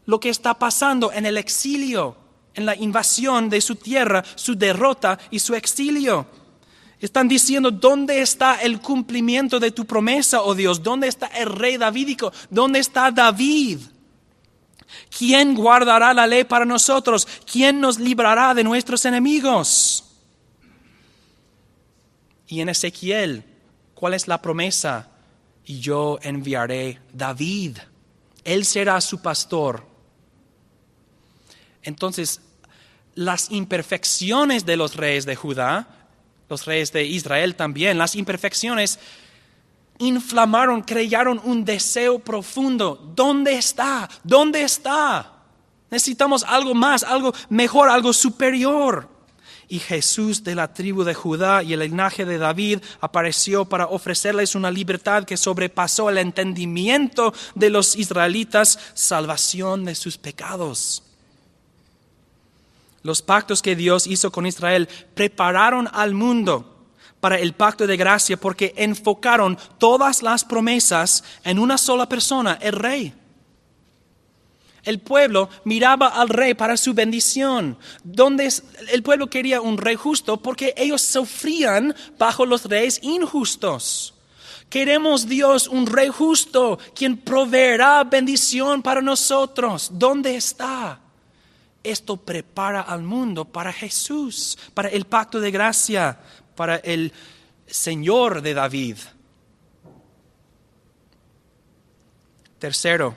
lo que está pasando en el exilio, en la invasión de su tierra, su derrota y su exilio. Están diciendo, ¿dónde está el cumplimiento de tu promesa, oh Dios? ¿Dónde está el rey davídico? ¿Dónde está David? ¿Quién guardará la ley para nosotros? ¿Quién nos librará de nuestros enemigos? Y en Ezequiel, ¿cuál es la promesa? Y yo enviaré David. Él será su pastor. Entonces, las imperfecciones de los reyes de Judá los reyes de Israel también, las imperfecciones inflamaron, crearon un deseo profundo. ¿Dónde está? ¿Dónde está? Necesitamos algo más, algo mejor, algo superior. Y Jesús de la tribu de Judá y el linaje de David apareció para ofrecerles una libertad que sobrepasó el entendimiento de los israelitas, salvación de sus pecados. Los pactos que Dios hizo con Israel prepararon al mundo para el pacto de gracia porque enfocaron todas las promesas en una sola persona, el rey. El pueblo miraba al rey para su bendición. Donde el pueblo quería un rey justo porque ellos sufrían bajo los reyes injustos. Queremos Dios un rey justo, quien proveerá bendición para nosotros. ¿Dónde está? Esto prepara al mundo para Jesús, para el pacto de gracia, para el Señor de David. Tercero,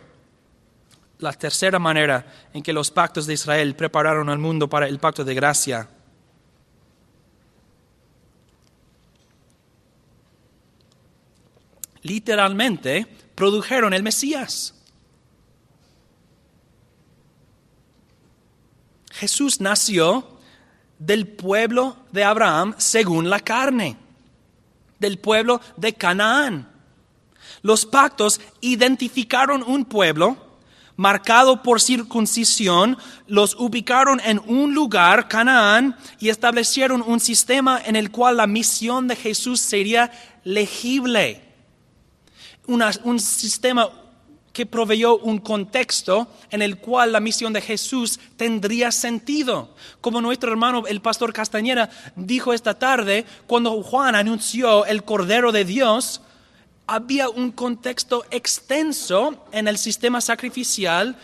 la tercera manera en que los pactos de Israel prepararon al mundo para el pacto de gracia. Literalmente produjeron el Mesías. Jesús nació del pueblo de Abraham según la carne, del pueblo de Canaán. Los pactos identificaron un pueblo marcado por circuncisión, los ubicaron en un lugar, Canaán, y establecieron un sistema en el cual la misión de Jesús sería legible. un sistema que proveyó un contexto en el cual la misión de Jesús tendría sentido. Como nuestro hermano el pastor Castañera dijo esta tarde, cuando Juan anunció el Cordero de Dios, había un contexto extenso en el sistema sacrificial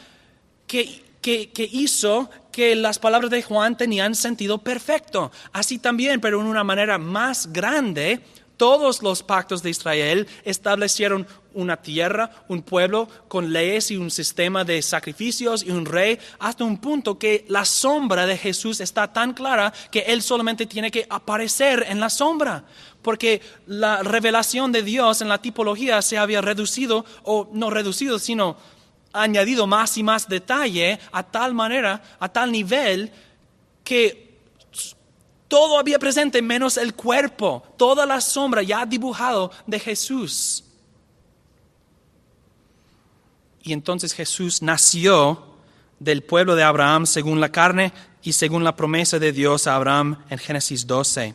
que, que hizo que las palabras de Juan tenían sentido perfecto. Así también, pero en una manera más grande, todos los pactos de Israel establecieron una tierra, un pueblo con leyes y un sistema de sacrificios y un rey, hasta un punto que la sombra de Jesús está tan clara que Él solamente tiene que aparecer en la sombra, porque la revelación de Dios en la tipología se había reducido, o no reducido, sino añadido más y más detalle a tal manera, a tal nivel, que todo había presente menos el cuerpo, toda la sombra ya dibujado de Jesús. Y entonces Jesús nació del pueblo de Abraham según la carne y según la promesa de Dios a Abraham en Génesis 12.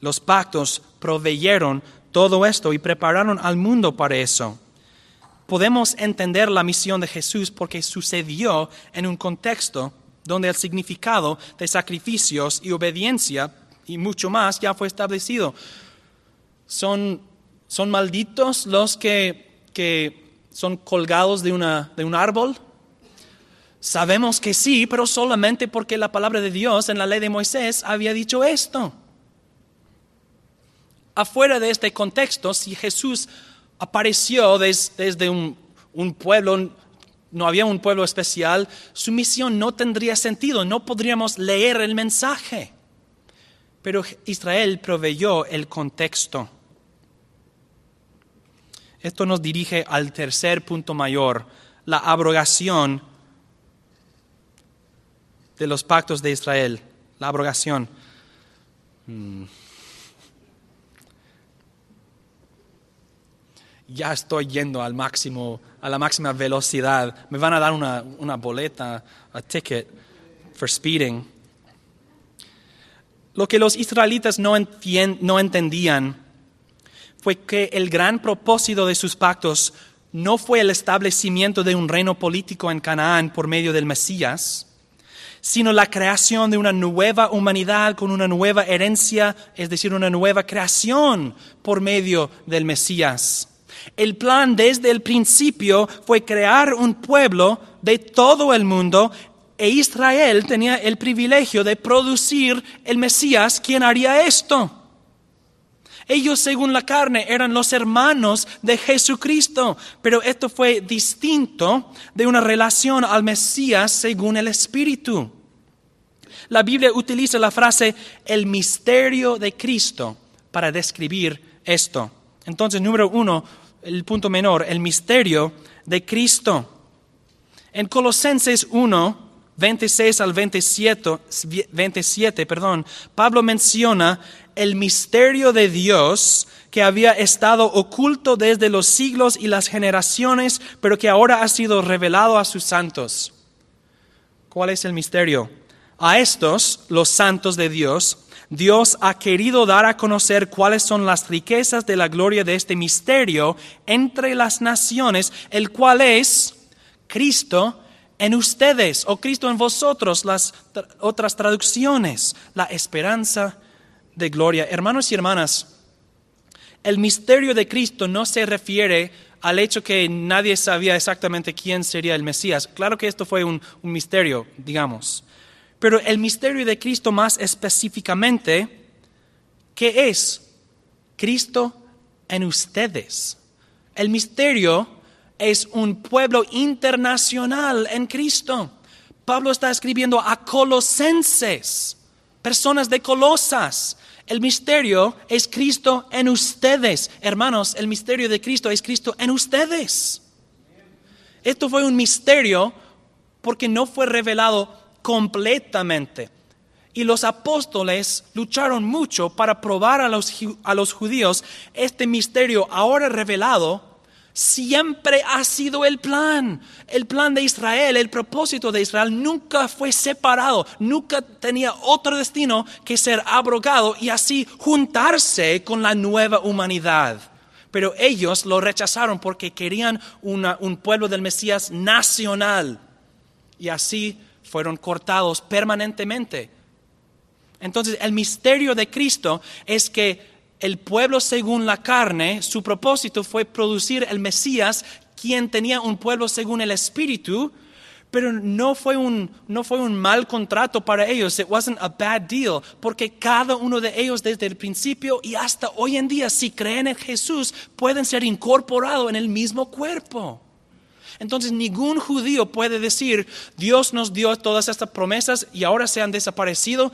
Los pactos proveyeron todo esto y prepararon al mundo para eso. Podemos entender la misión de Jesús porque sucedió en un contexto donde el significado de sacrificios y obediencia y mucho más ya fue establecido. Son, son malditos los que, que son colgados de, una, de un árbol. Sabemos que sí, pero solamente porque la palabra de Dios en la ley de Moisés había dicho esto. Afuera de este contexto, si Jesús apareció desde un, un pueblo no había un pueblo especial, su misión no tendría sentido, no podríamos leer el mensaje. Pero Israel proveyó el contexto. Esto nos dirige al tercer punto mayor, la abrogación de los pactos de Israel, la abrogación. Mm. Ya estoy yendo al máximo, a la máxima velocidad. Me van a dar una, boleta, a ticket for speeding. Lo que los israelitas no, no entendían fue que el gran propósito de sus pactos no fue el establecimiento de un reino político en Canaán por medio del Mesías, sino la creación de una nueva humanidad con una nueva herencia, es decir, una nueva creación por medio del Mesías. El plan desde el principio fue crear un pueblo de todo el mundo e Israel tenía el privilegio de producir el Mesías quien haría esto. Ellos, según la carne, eran los hermanos de Jesucristo, pero esto fue distinto de una relación al Mesías según el Espíritu. La Biblia utiliza la frase el misterio de Cristo para describir esto. Entonces, número uno, el punto menor, el misterio de Cristo. En Colosenses 1, 26 al 27, 27 perdón, Pablo menciona el misterio de Dios que había estado oculto desde los siglos y las generaciones, pero que ahora ha sido revelado a sus santos. ¿Cuál es el misterio? A estos, los santos de Dios, Dios ha querido dar a conocer cuáles son las riquezas de la gloria de este misterio entre las naciones, el cual es Cristo en ustedes o Cristo en vosotros, las otras traducciones, la esperanza de gloria. Hermanos y hermanas, el misterio de Cristo no se refiere al hecho que nadie sabía exactamente quién sería el Mesías. Claro que esto fue un, misterio, digamos. Pero el misterio de Cristo más específicamente, ¿qué es? Cristo en ustedes. El misterio es un pueblo internacional en Cristo. Pablo está escribiendo a colosenses, personas de Colosas. El misterio es Cristo en ustedes. Hermanos, el misterio de Cristo es Cristo en ustedes. Esto fue un misterio porque no fue revelado completamente. Y los apóstoles lucharon mucho para probar a los, a los judíos este misterio ahora revelado siempre ha sido el plan. El plan de Israel, el propósito de Israel nunca fue separado, nunca tenía otro destino que ser abrogado y así juntarse con la nueva humanidad. Pero ellos lo rechazaron porque querían un pueblo del Mesías nacional y así fueron cortados permanentemente. Entonces el misterio de Cristo es que el pueblo según la carne, su propósito fue producir el Mesías, quien tenía un pueblo según el Espíritu, pero no fue un, no fue un mal contrato para ellos. It wasn't a bad deal, porque cada uno de ellos desde el principio y hasta hoy en día, si creen en Jesús, pueden ser incorporados en el mismo cuerpo. Entonces ningún judío puede decir, Dios nos dio todas estas promesas y ahora se han desaparecido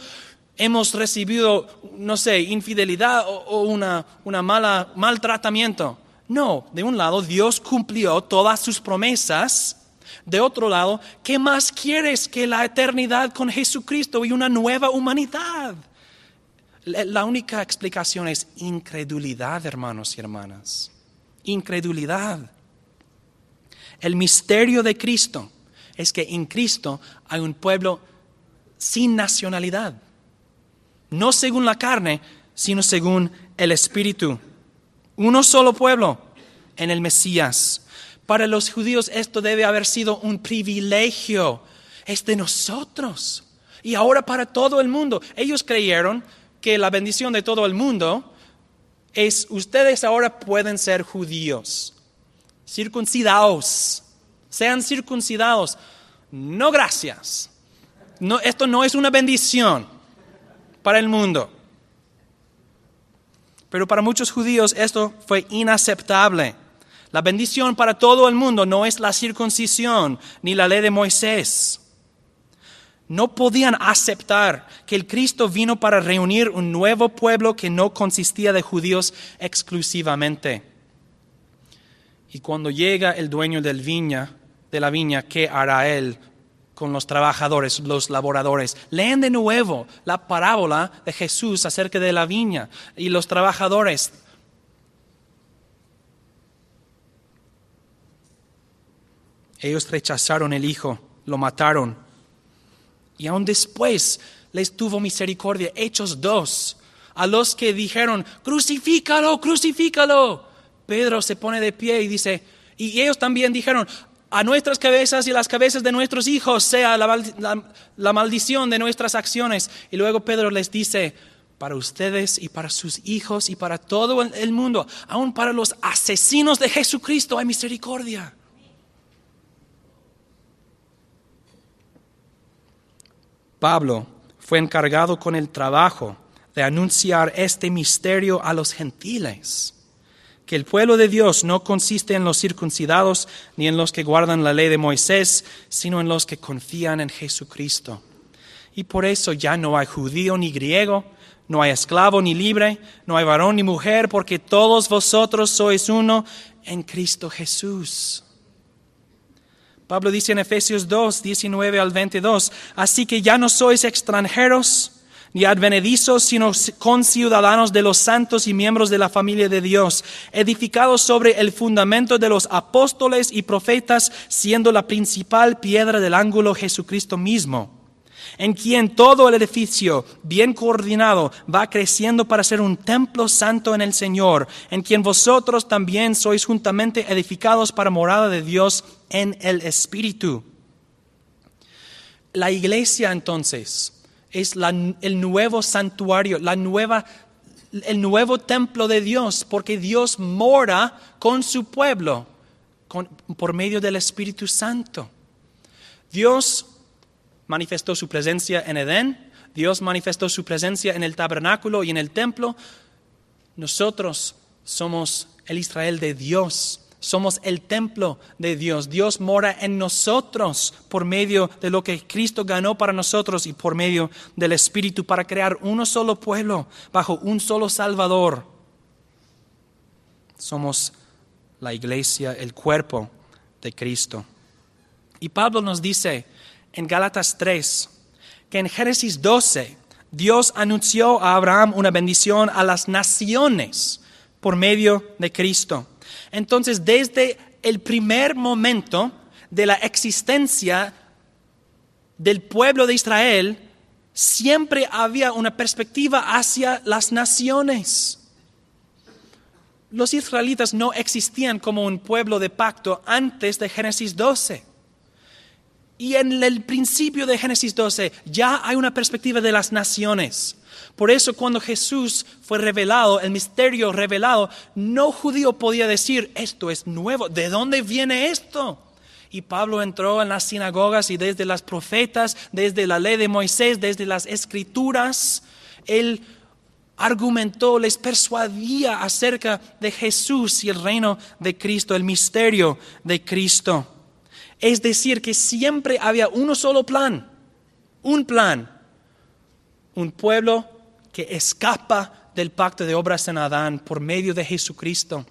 hemos recibido, no sé, infidelidad o, una, una mala maltratamiento. No, de un lado Dios cumplió todas sus promesas. De otro lado, ¿qué más quieres que la eternidad con Jesucristo y una nueva humanidad? La única explicación es incredulidad, hermanos y hermanas. Incredulidad. El misterio de Cristo es que en Cristo hay un pueblo sin nacionalidad no según la carne, sino según el Espíritu. Uno solo pueblo en el Mesías. Para los judíos esto debe haber sido un privilegio. Es de nosotros. Y ahora para todo el mundo. Ellos creyeron que la bendición de todo el mundo es ustedes ahora pueden ser judíos. Circuncidados. Sean circuncidados. No gracias. No, esto no es una bendición para el mundo. Pero para muchos judíos esto fue inaceptable. La bendición para todo el mundo no es la circuncisión ni la ley de Moisés. No podían aceptar que el Cristo vino para reunir un nuevo pueblo que no consistía de judíos exclusivamente. Y cuando llega el dueño del viña, de la viña, ¿qué hará él? con los trabajadores, los laboradores. Leen de nuevo la parábola de Jesús acerca de la viña y los trabajadores. Ellos rechazaron el Hijo, lo mataron. Y aún después les tuvo misericordia. Hechos 2. A los que dijeron, crucifícalo, crucifícalo. Pedro se pone de pie y dice, y ellos también dijeron, a nuestras cabezas y las cabezas de nuestros hijos sea la, maldición de nuestras acciones. Y luego Pedro les dice, para ustedes y para sus hijos y para todo el mundo, aún para los asesinos de Jesucristo hay misericordia. Pablo fue encargado con el trabajo de anunciar este misterio a los gentiles que el pueblo de Dios no consiste en los circuncidados ni en los que guardan la ley de Moisés, sino en los que confían en Jesucristo. Y por eso ya no hay judío ni griego, no hay esclavo ni libre, no hay varón ni mujer, porque todos vosotros sois uno en Cristo Jesús. Pablo dice en Efesios 2, 19 al 22, así que ya no sois extranjeros ni advenedizos, sino conciudadanos de los santos y miembros de la familia de Dios, edificados sobre el fundamento de los apóstoles y profetas, siendo la principal piedra del ángulo Jesucristo mismo, en quien todo el edificio, bien coordinado, va creciendo para ser un templo santo en el Señor, en quien vosotros también sois juntamente edificados para morada de Dios en el Espíritu. La iglesia entonces es el nuevo santuario, la nueva, el nuevo templo de Dios, porque Dios mora con su pueblo por medio del Espíritu Santo. Dios manifestó su presencia en Edén, Dios manifestó su presencia en el tabernáculo y en el templo. Nosotros somos el Israel de Dios somos el templo de Dios. Dios mora en nosotros por medio de lo que Cristo ganó para nosotros y por medio del Espíritu para crear uno solo pueblo bajo un solo Salvador. Somos la iglesia, el cuerpo de Cristo. Y Pablo nos dice en Gálatas 3 que en Génesis 12 Dios anunció a Abraham una bendición a las naciones por medio de Cristo. Entonces, desde el primer momento de la existencia del pueblo de Israel, siempre había una perspectiva hacia las naciones. Los israelitas no existían como un pueblo de pacto antes de Génesis 12. Y en el principio de Génesis 12 ya hay una perspectiva de las naciones. Por eso cuando Jesús fue revelado, el misterio revelado, no judío podía decir, esto es nuevo, ¿de dónde viene esto? Y Pablo entró en las sinagogas y desde las profetas, desde la ley de Moisés, desde las escrituras, él argumentó, les persuadía acerca de Jesús y el reino de Cristo, el misterio de Cristo. Es decir, que siempre había uno solo plan, un plan, un pueblo que escapa del pacto de obras en Adán por medio de Jesucristo.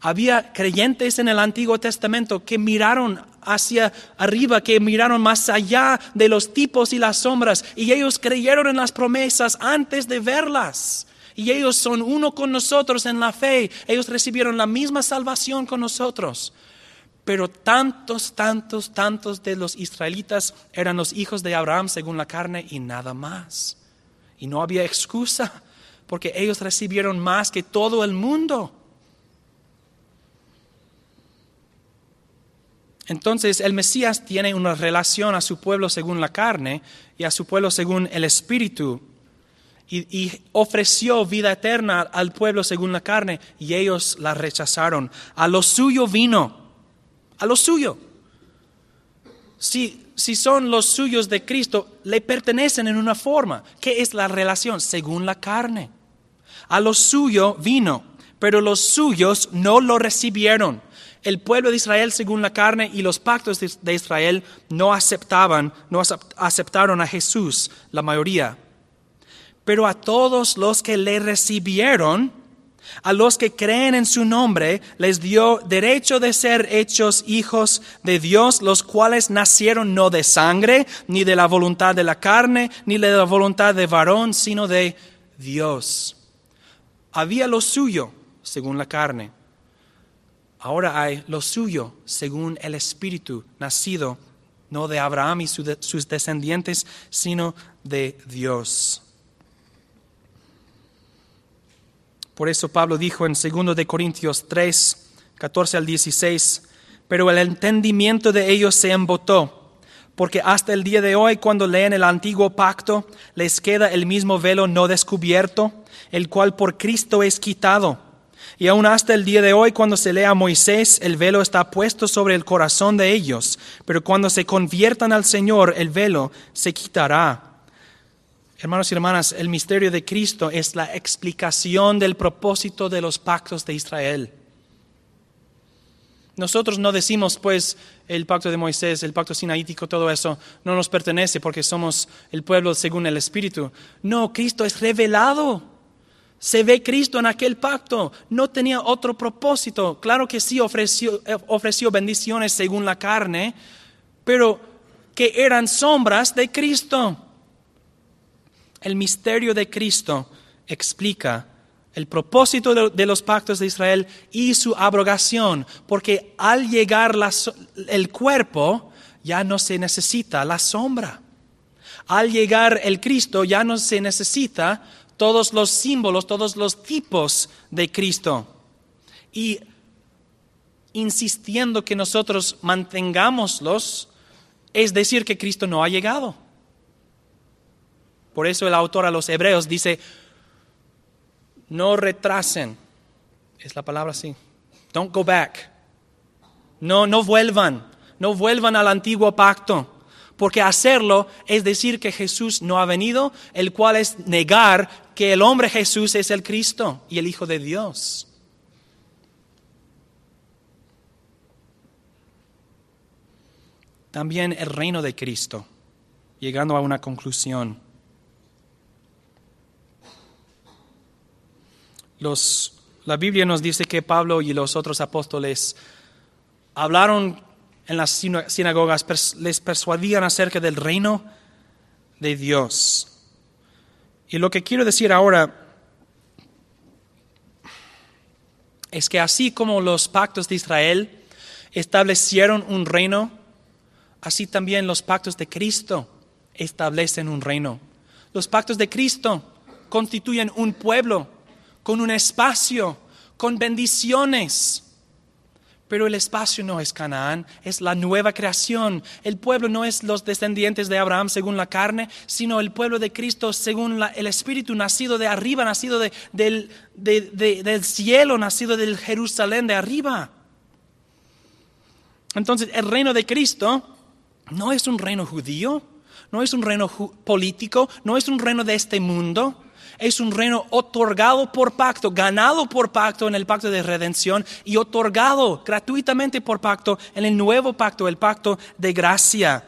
Había creyentes en el Antiguo Testamento que miraron hacia arriba, que miraron más allá de los tipos y las sombras, y ellos creyeron en las promesas antes de verlas. Y ellos son uno con nosotros en la fe, ellos recibieron la misma salvación con nosotros. Pero tantos, tantos, tantos de los israelitas eran los hijos de Abraham según la carne y nada más. Y no había excusa, porque ellos recibieron más que todo el mundo. Entonces el Mesías tiene una relación a su pueblo según la carne y a su pueblo según el Espíritu. Y, ofreció vida eterna al pueblo según la carne y ellos la rechazaron. A lo suyo vino, a lo suyo. Si si son los suyos de Cristo, le pertenecen en una forma. ¿Qué es la relación? Según la carne. A lo suyo vino, pero los suyos no lo recibieron. El pueblo de Israel según la carne y los pactos de Israel no aceptaban, no aceptaron a Jesús, la mayoría. Pero a todos los que le recibieron, A los que creen en su nombre les dio derecho de ser hechos hijos de Dios, los cuales nacieron no de sangre, ni de la voluntad de la carne, ni de la voluntad de varón, sino de Dios. Había lo suyo según la carne. Ahora hay lo suyo según el Espíritu, nacido no de Abraham y sus descendientes, sino de Dios. Por eso Pablo dijo en 2 de Corintios 3, 14 al 16, pero el entendimiento de ellos se embotó, porque hasta el día de hoy cuando leen el antiguo pacto les queda el mismo velo no descubierto, el cual por Cristo es quitado. Y aún hasta el día de hoy, cuando se lea a Moisés, el velo está puesto sobre el corazón de ellos, pero cuando se conviertan al Señor, el velo se quitará. Hermanos y hermanas, el misterio de Cristo es la explicación del propósito de los pactos de Israel. Nosotros no decimos, pues, el pacto de Moisés, el pacto sinaítico, todo eso no nos pertenece porque somos el pueblo según el Espíritu. No, Cristo es revelado. Se ve Cristo en aquel pacto. No tenía otro propósito. Claro que sí ofreció, ofreció bendiciones según la carne, pero que eran sombras de Cristo. El misterio de Cristo explica el propósito de los pactos de Israel y su abrogación, porque al llegar el cuerpo ya no se necesita la sombra. Al llegar el Cristo ya no se necesita todos los símbolos, todos los tipos de Cristo. Y insistiendo que nosotros mantengámoslos, es decir que Cristo no ha llegado. Por eso el autor a los hebreos dice, no retrasen, es la palabra así, don't go back, no, no vuelvan, no vuelvan al antiguo pacto, porque hacerlo es decir que Jesús no ha venido, el cual es negar que el hombre Jesús es el Cristo y el Hijo de Dios. También el reino de Cristo, llegando a una conclusión. La Biblia nos dice que Pablo y los otros apóstoles hablaron en las sinagogas, les persuadían acerca del reino de Dios. Y lo que quiero decir ahora es que así como los pactos de Israel establecieron un reino, así también los pactos de Cristo establecen un reino. Los pactos de Cristo constituyen un pueblo con un espacio, con bendiciones. Pero el espacio no es Canaán, es la nueva creación. El pueblo no es los descendientes de Abraham según la carne, sino el pueblo de Cristo según el Espíritu, nacido de arriba, nacido del, del cielo, nacido del Jerusalén de arriba. Entonces, el reino de Cristo no es un reino judío, no es un reino político, no es un reino de este mundo es un reino otorgado por pacto, ganado por pacto en el pacto de redención y otorgado gratuitamente por pacto en el nuevo pacto, el pacto de gracia.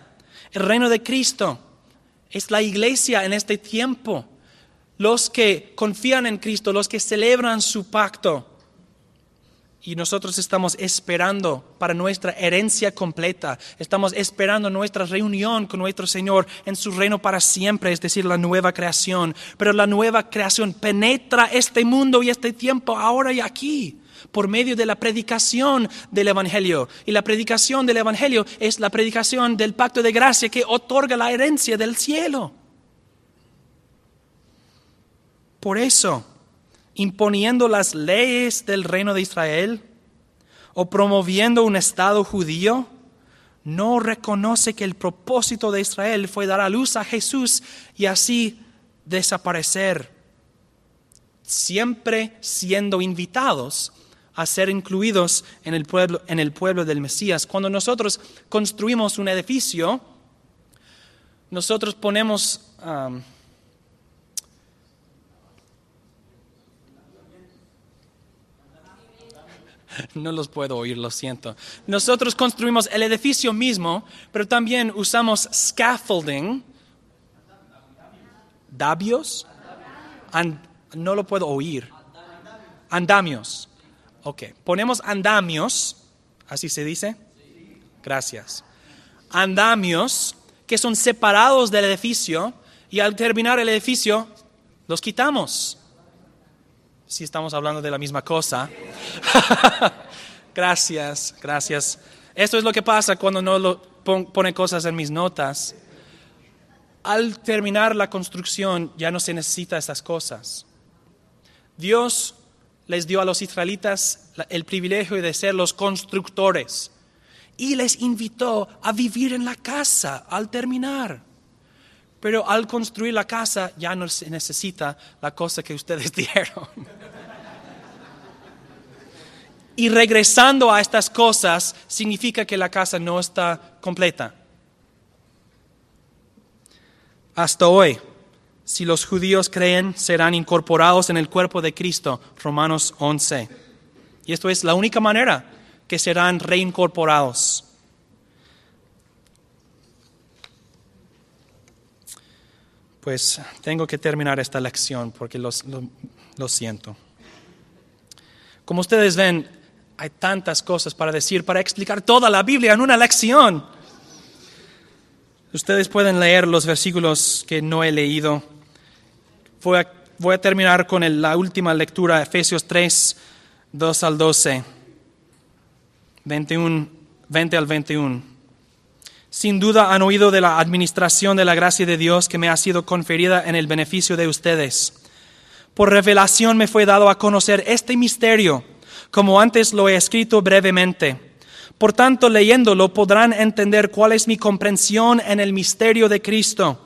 El reino de Cristo es la iglesia en este tiempo. Los que confían en Cristo, los que celebran su pacto, y nosotros estamos esperando para nuestra herencia completa. Estamos esperando nuestra reunión con nuestro Señor en su reino para siempre, es decir, la nueva creación. Pero la nueva creación penetra este mundo y este tiempo ahora y aquí por medio de la predicación del Evangelio. Y la predicación del Evangelio es la predicación del pacto de gracia que otorga la herencia del cielo. Por eso, imponiendo las leyes del reino de Israel o promoviendo un Estado judío, no reconoce que el propósito de Israel fue dar a luz a Jesús y así desaparecer, siempre siendo invitados a ser incluidos en el pueblo, en el pueblo del Mesías. Cuando nosotros construimos un edificio, nosotros ponemos... <laughs> No los puedo oír, lo siento. Nosotros construimos el edificio mismo, pero también usamos scaffolding. ¿Dabios? no lo puedo oír. Andamios. Ok, ponemos andamios, así se dice. Gracias. Andamios que son separados del edificio y al terminar el edificio los quitamos. Si estamos hablando de la misma cosa. <laughs> gracias, gracias. Esto es lo que pasa cuando no pone cosas en mis notas. Al terminar la construcción ya no se necesita estas cosas. Dios les dio a los israelitas el privilegio de ser los constructores y les invitó a vivir en la casa al terminar. Pero al construir la casa ya no se necesita la cosa que ustedes <laughs> dieron. Y regresando a estas cosas significa que la casa no está completa. Hasta hoy, si los judíos creen, serán incorporados en el cuerpo de Cristo. Romanos 11. Y esto es la única manera que serán reincorporados. Pues tengo que terminar esta lección porque lo, siento. Como ustedes ven, hay tantas cosas para decir, para explicar toda la Biblia en una lección. Ustedes pueden leer los versículos que no he leído. Voy a, terminar con la última lectura, Efesios 3, 2 al 12, 21, 20 al 21. Sin duda han oído de la administración de la gracia de Dios que me ha sido conferida en el beneficio de ustedes. Por revelación me fue dado a conocer este misterio, como antes lo he escrito brevemente. Por tanto, leyéndolo podrán entender cuál es mi comprensión en el misterio de Cristo.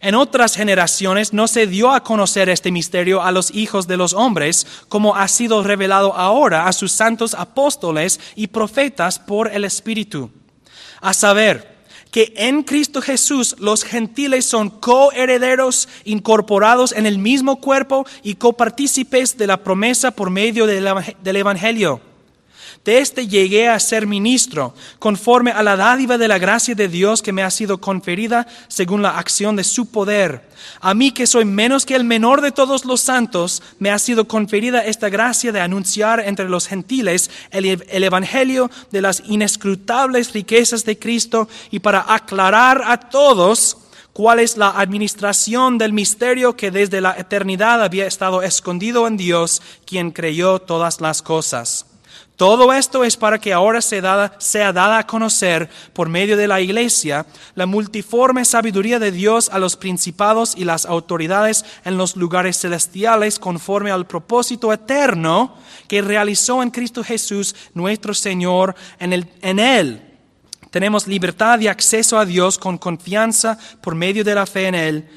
En otras generaciones no se dio a conocer este misterio a los hijos de los hombres, como ha sido revelado ahora a sus santos apóstoles y profetas por el Espíritu a saber, que en Cristo Jesús los gentiles son coherederos incorporados en el mismo cuerpo y copartícipes de la promesa por medio del Evangelio de este llegué a ser ministro, conforme a la dádiva de la gracia de Dios que me ha sido conferida según la acción de su poder. A mí que soy menos que el menor de todos los santos, me ha sido conferida esta gracia de anunciar entre los gentiles el, el Evangelio de las inescrutables riquezas de Cristo y para aclarar a todos cuál es la administración del misterio que desde la eternidad había estado escondido en Dios, quien creyó todas las cosas todo esto es para que ahora sea dada, a conocer por medio de la iglesia la multiforme sabiduría de Dios a los principados y las autoridades en los lugares celestiales conforme al propósito eterno que realizó en Cristo Jesús nuestro Señor. En, en Él tenemos libertad y acceso a Dios con confianza por medio de la fe en Él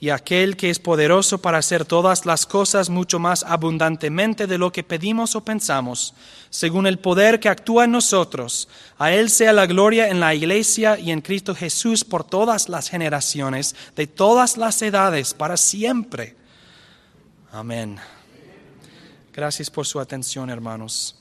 y aquel que es poderoso para hacer todas las cosas mucho más abundantemente de lo que pedimos o pensamos, según el poder que actúa en nosotros. A Él sea la gloria en la Iglesia y en Cristo Jesús por todas las generaciones, de todas las edades, para siempre. Amén. Gracias por su atención, hermanos.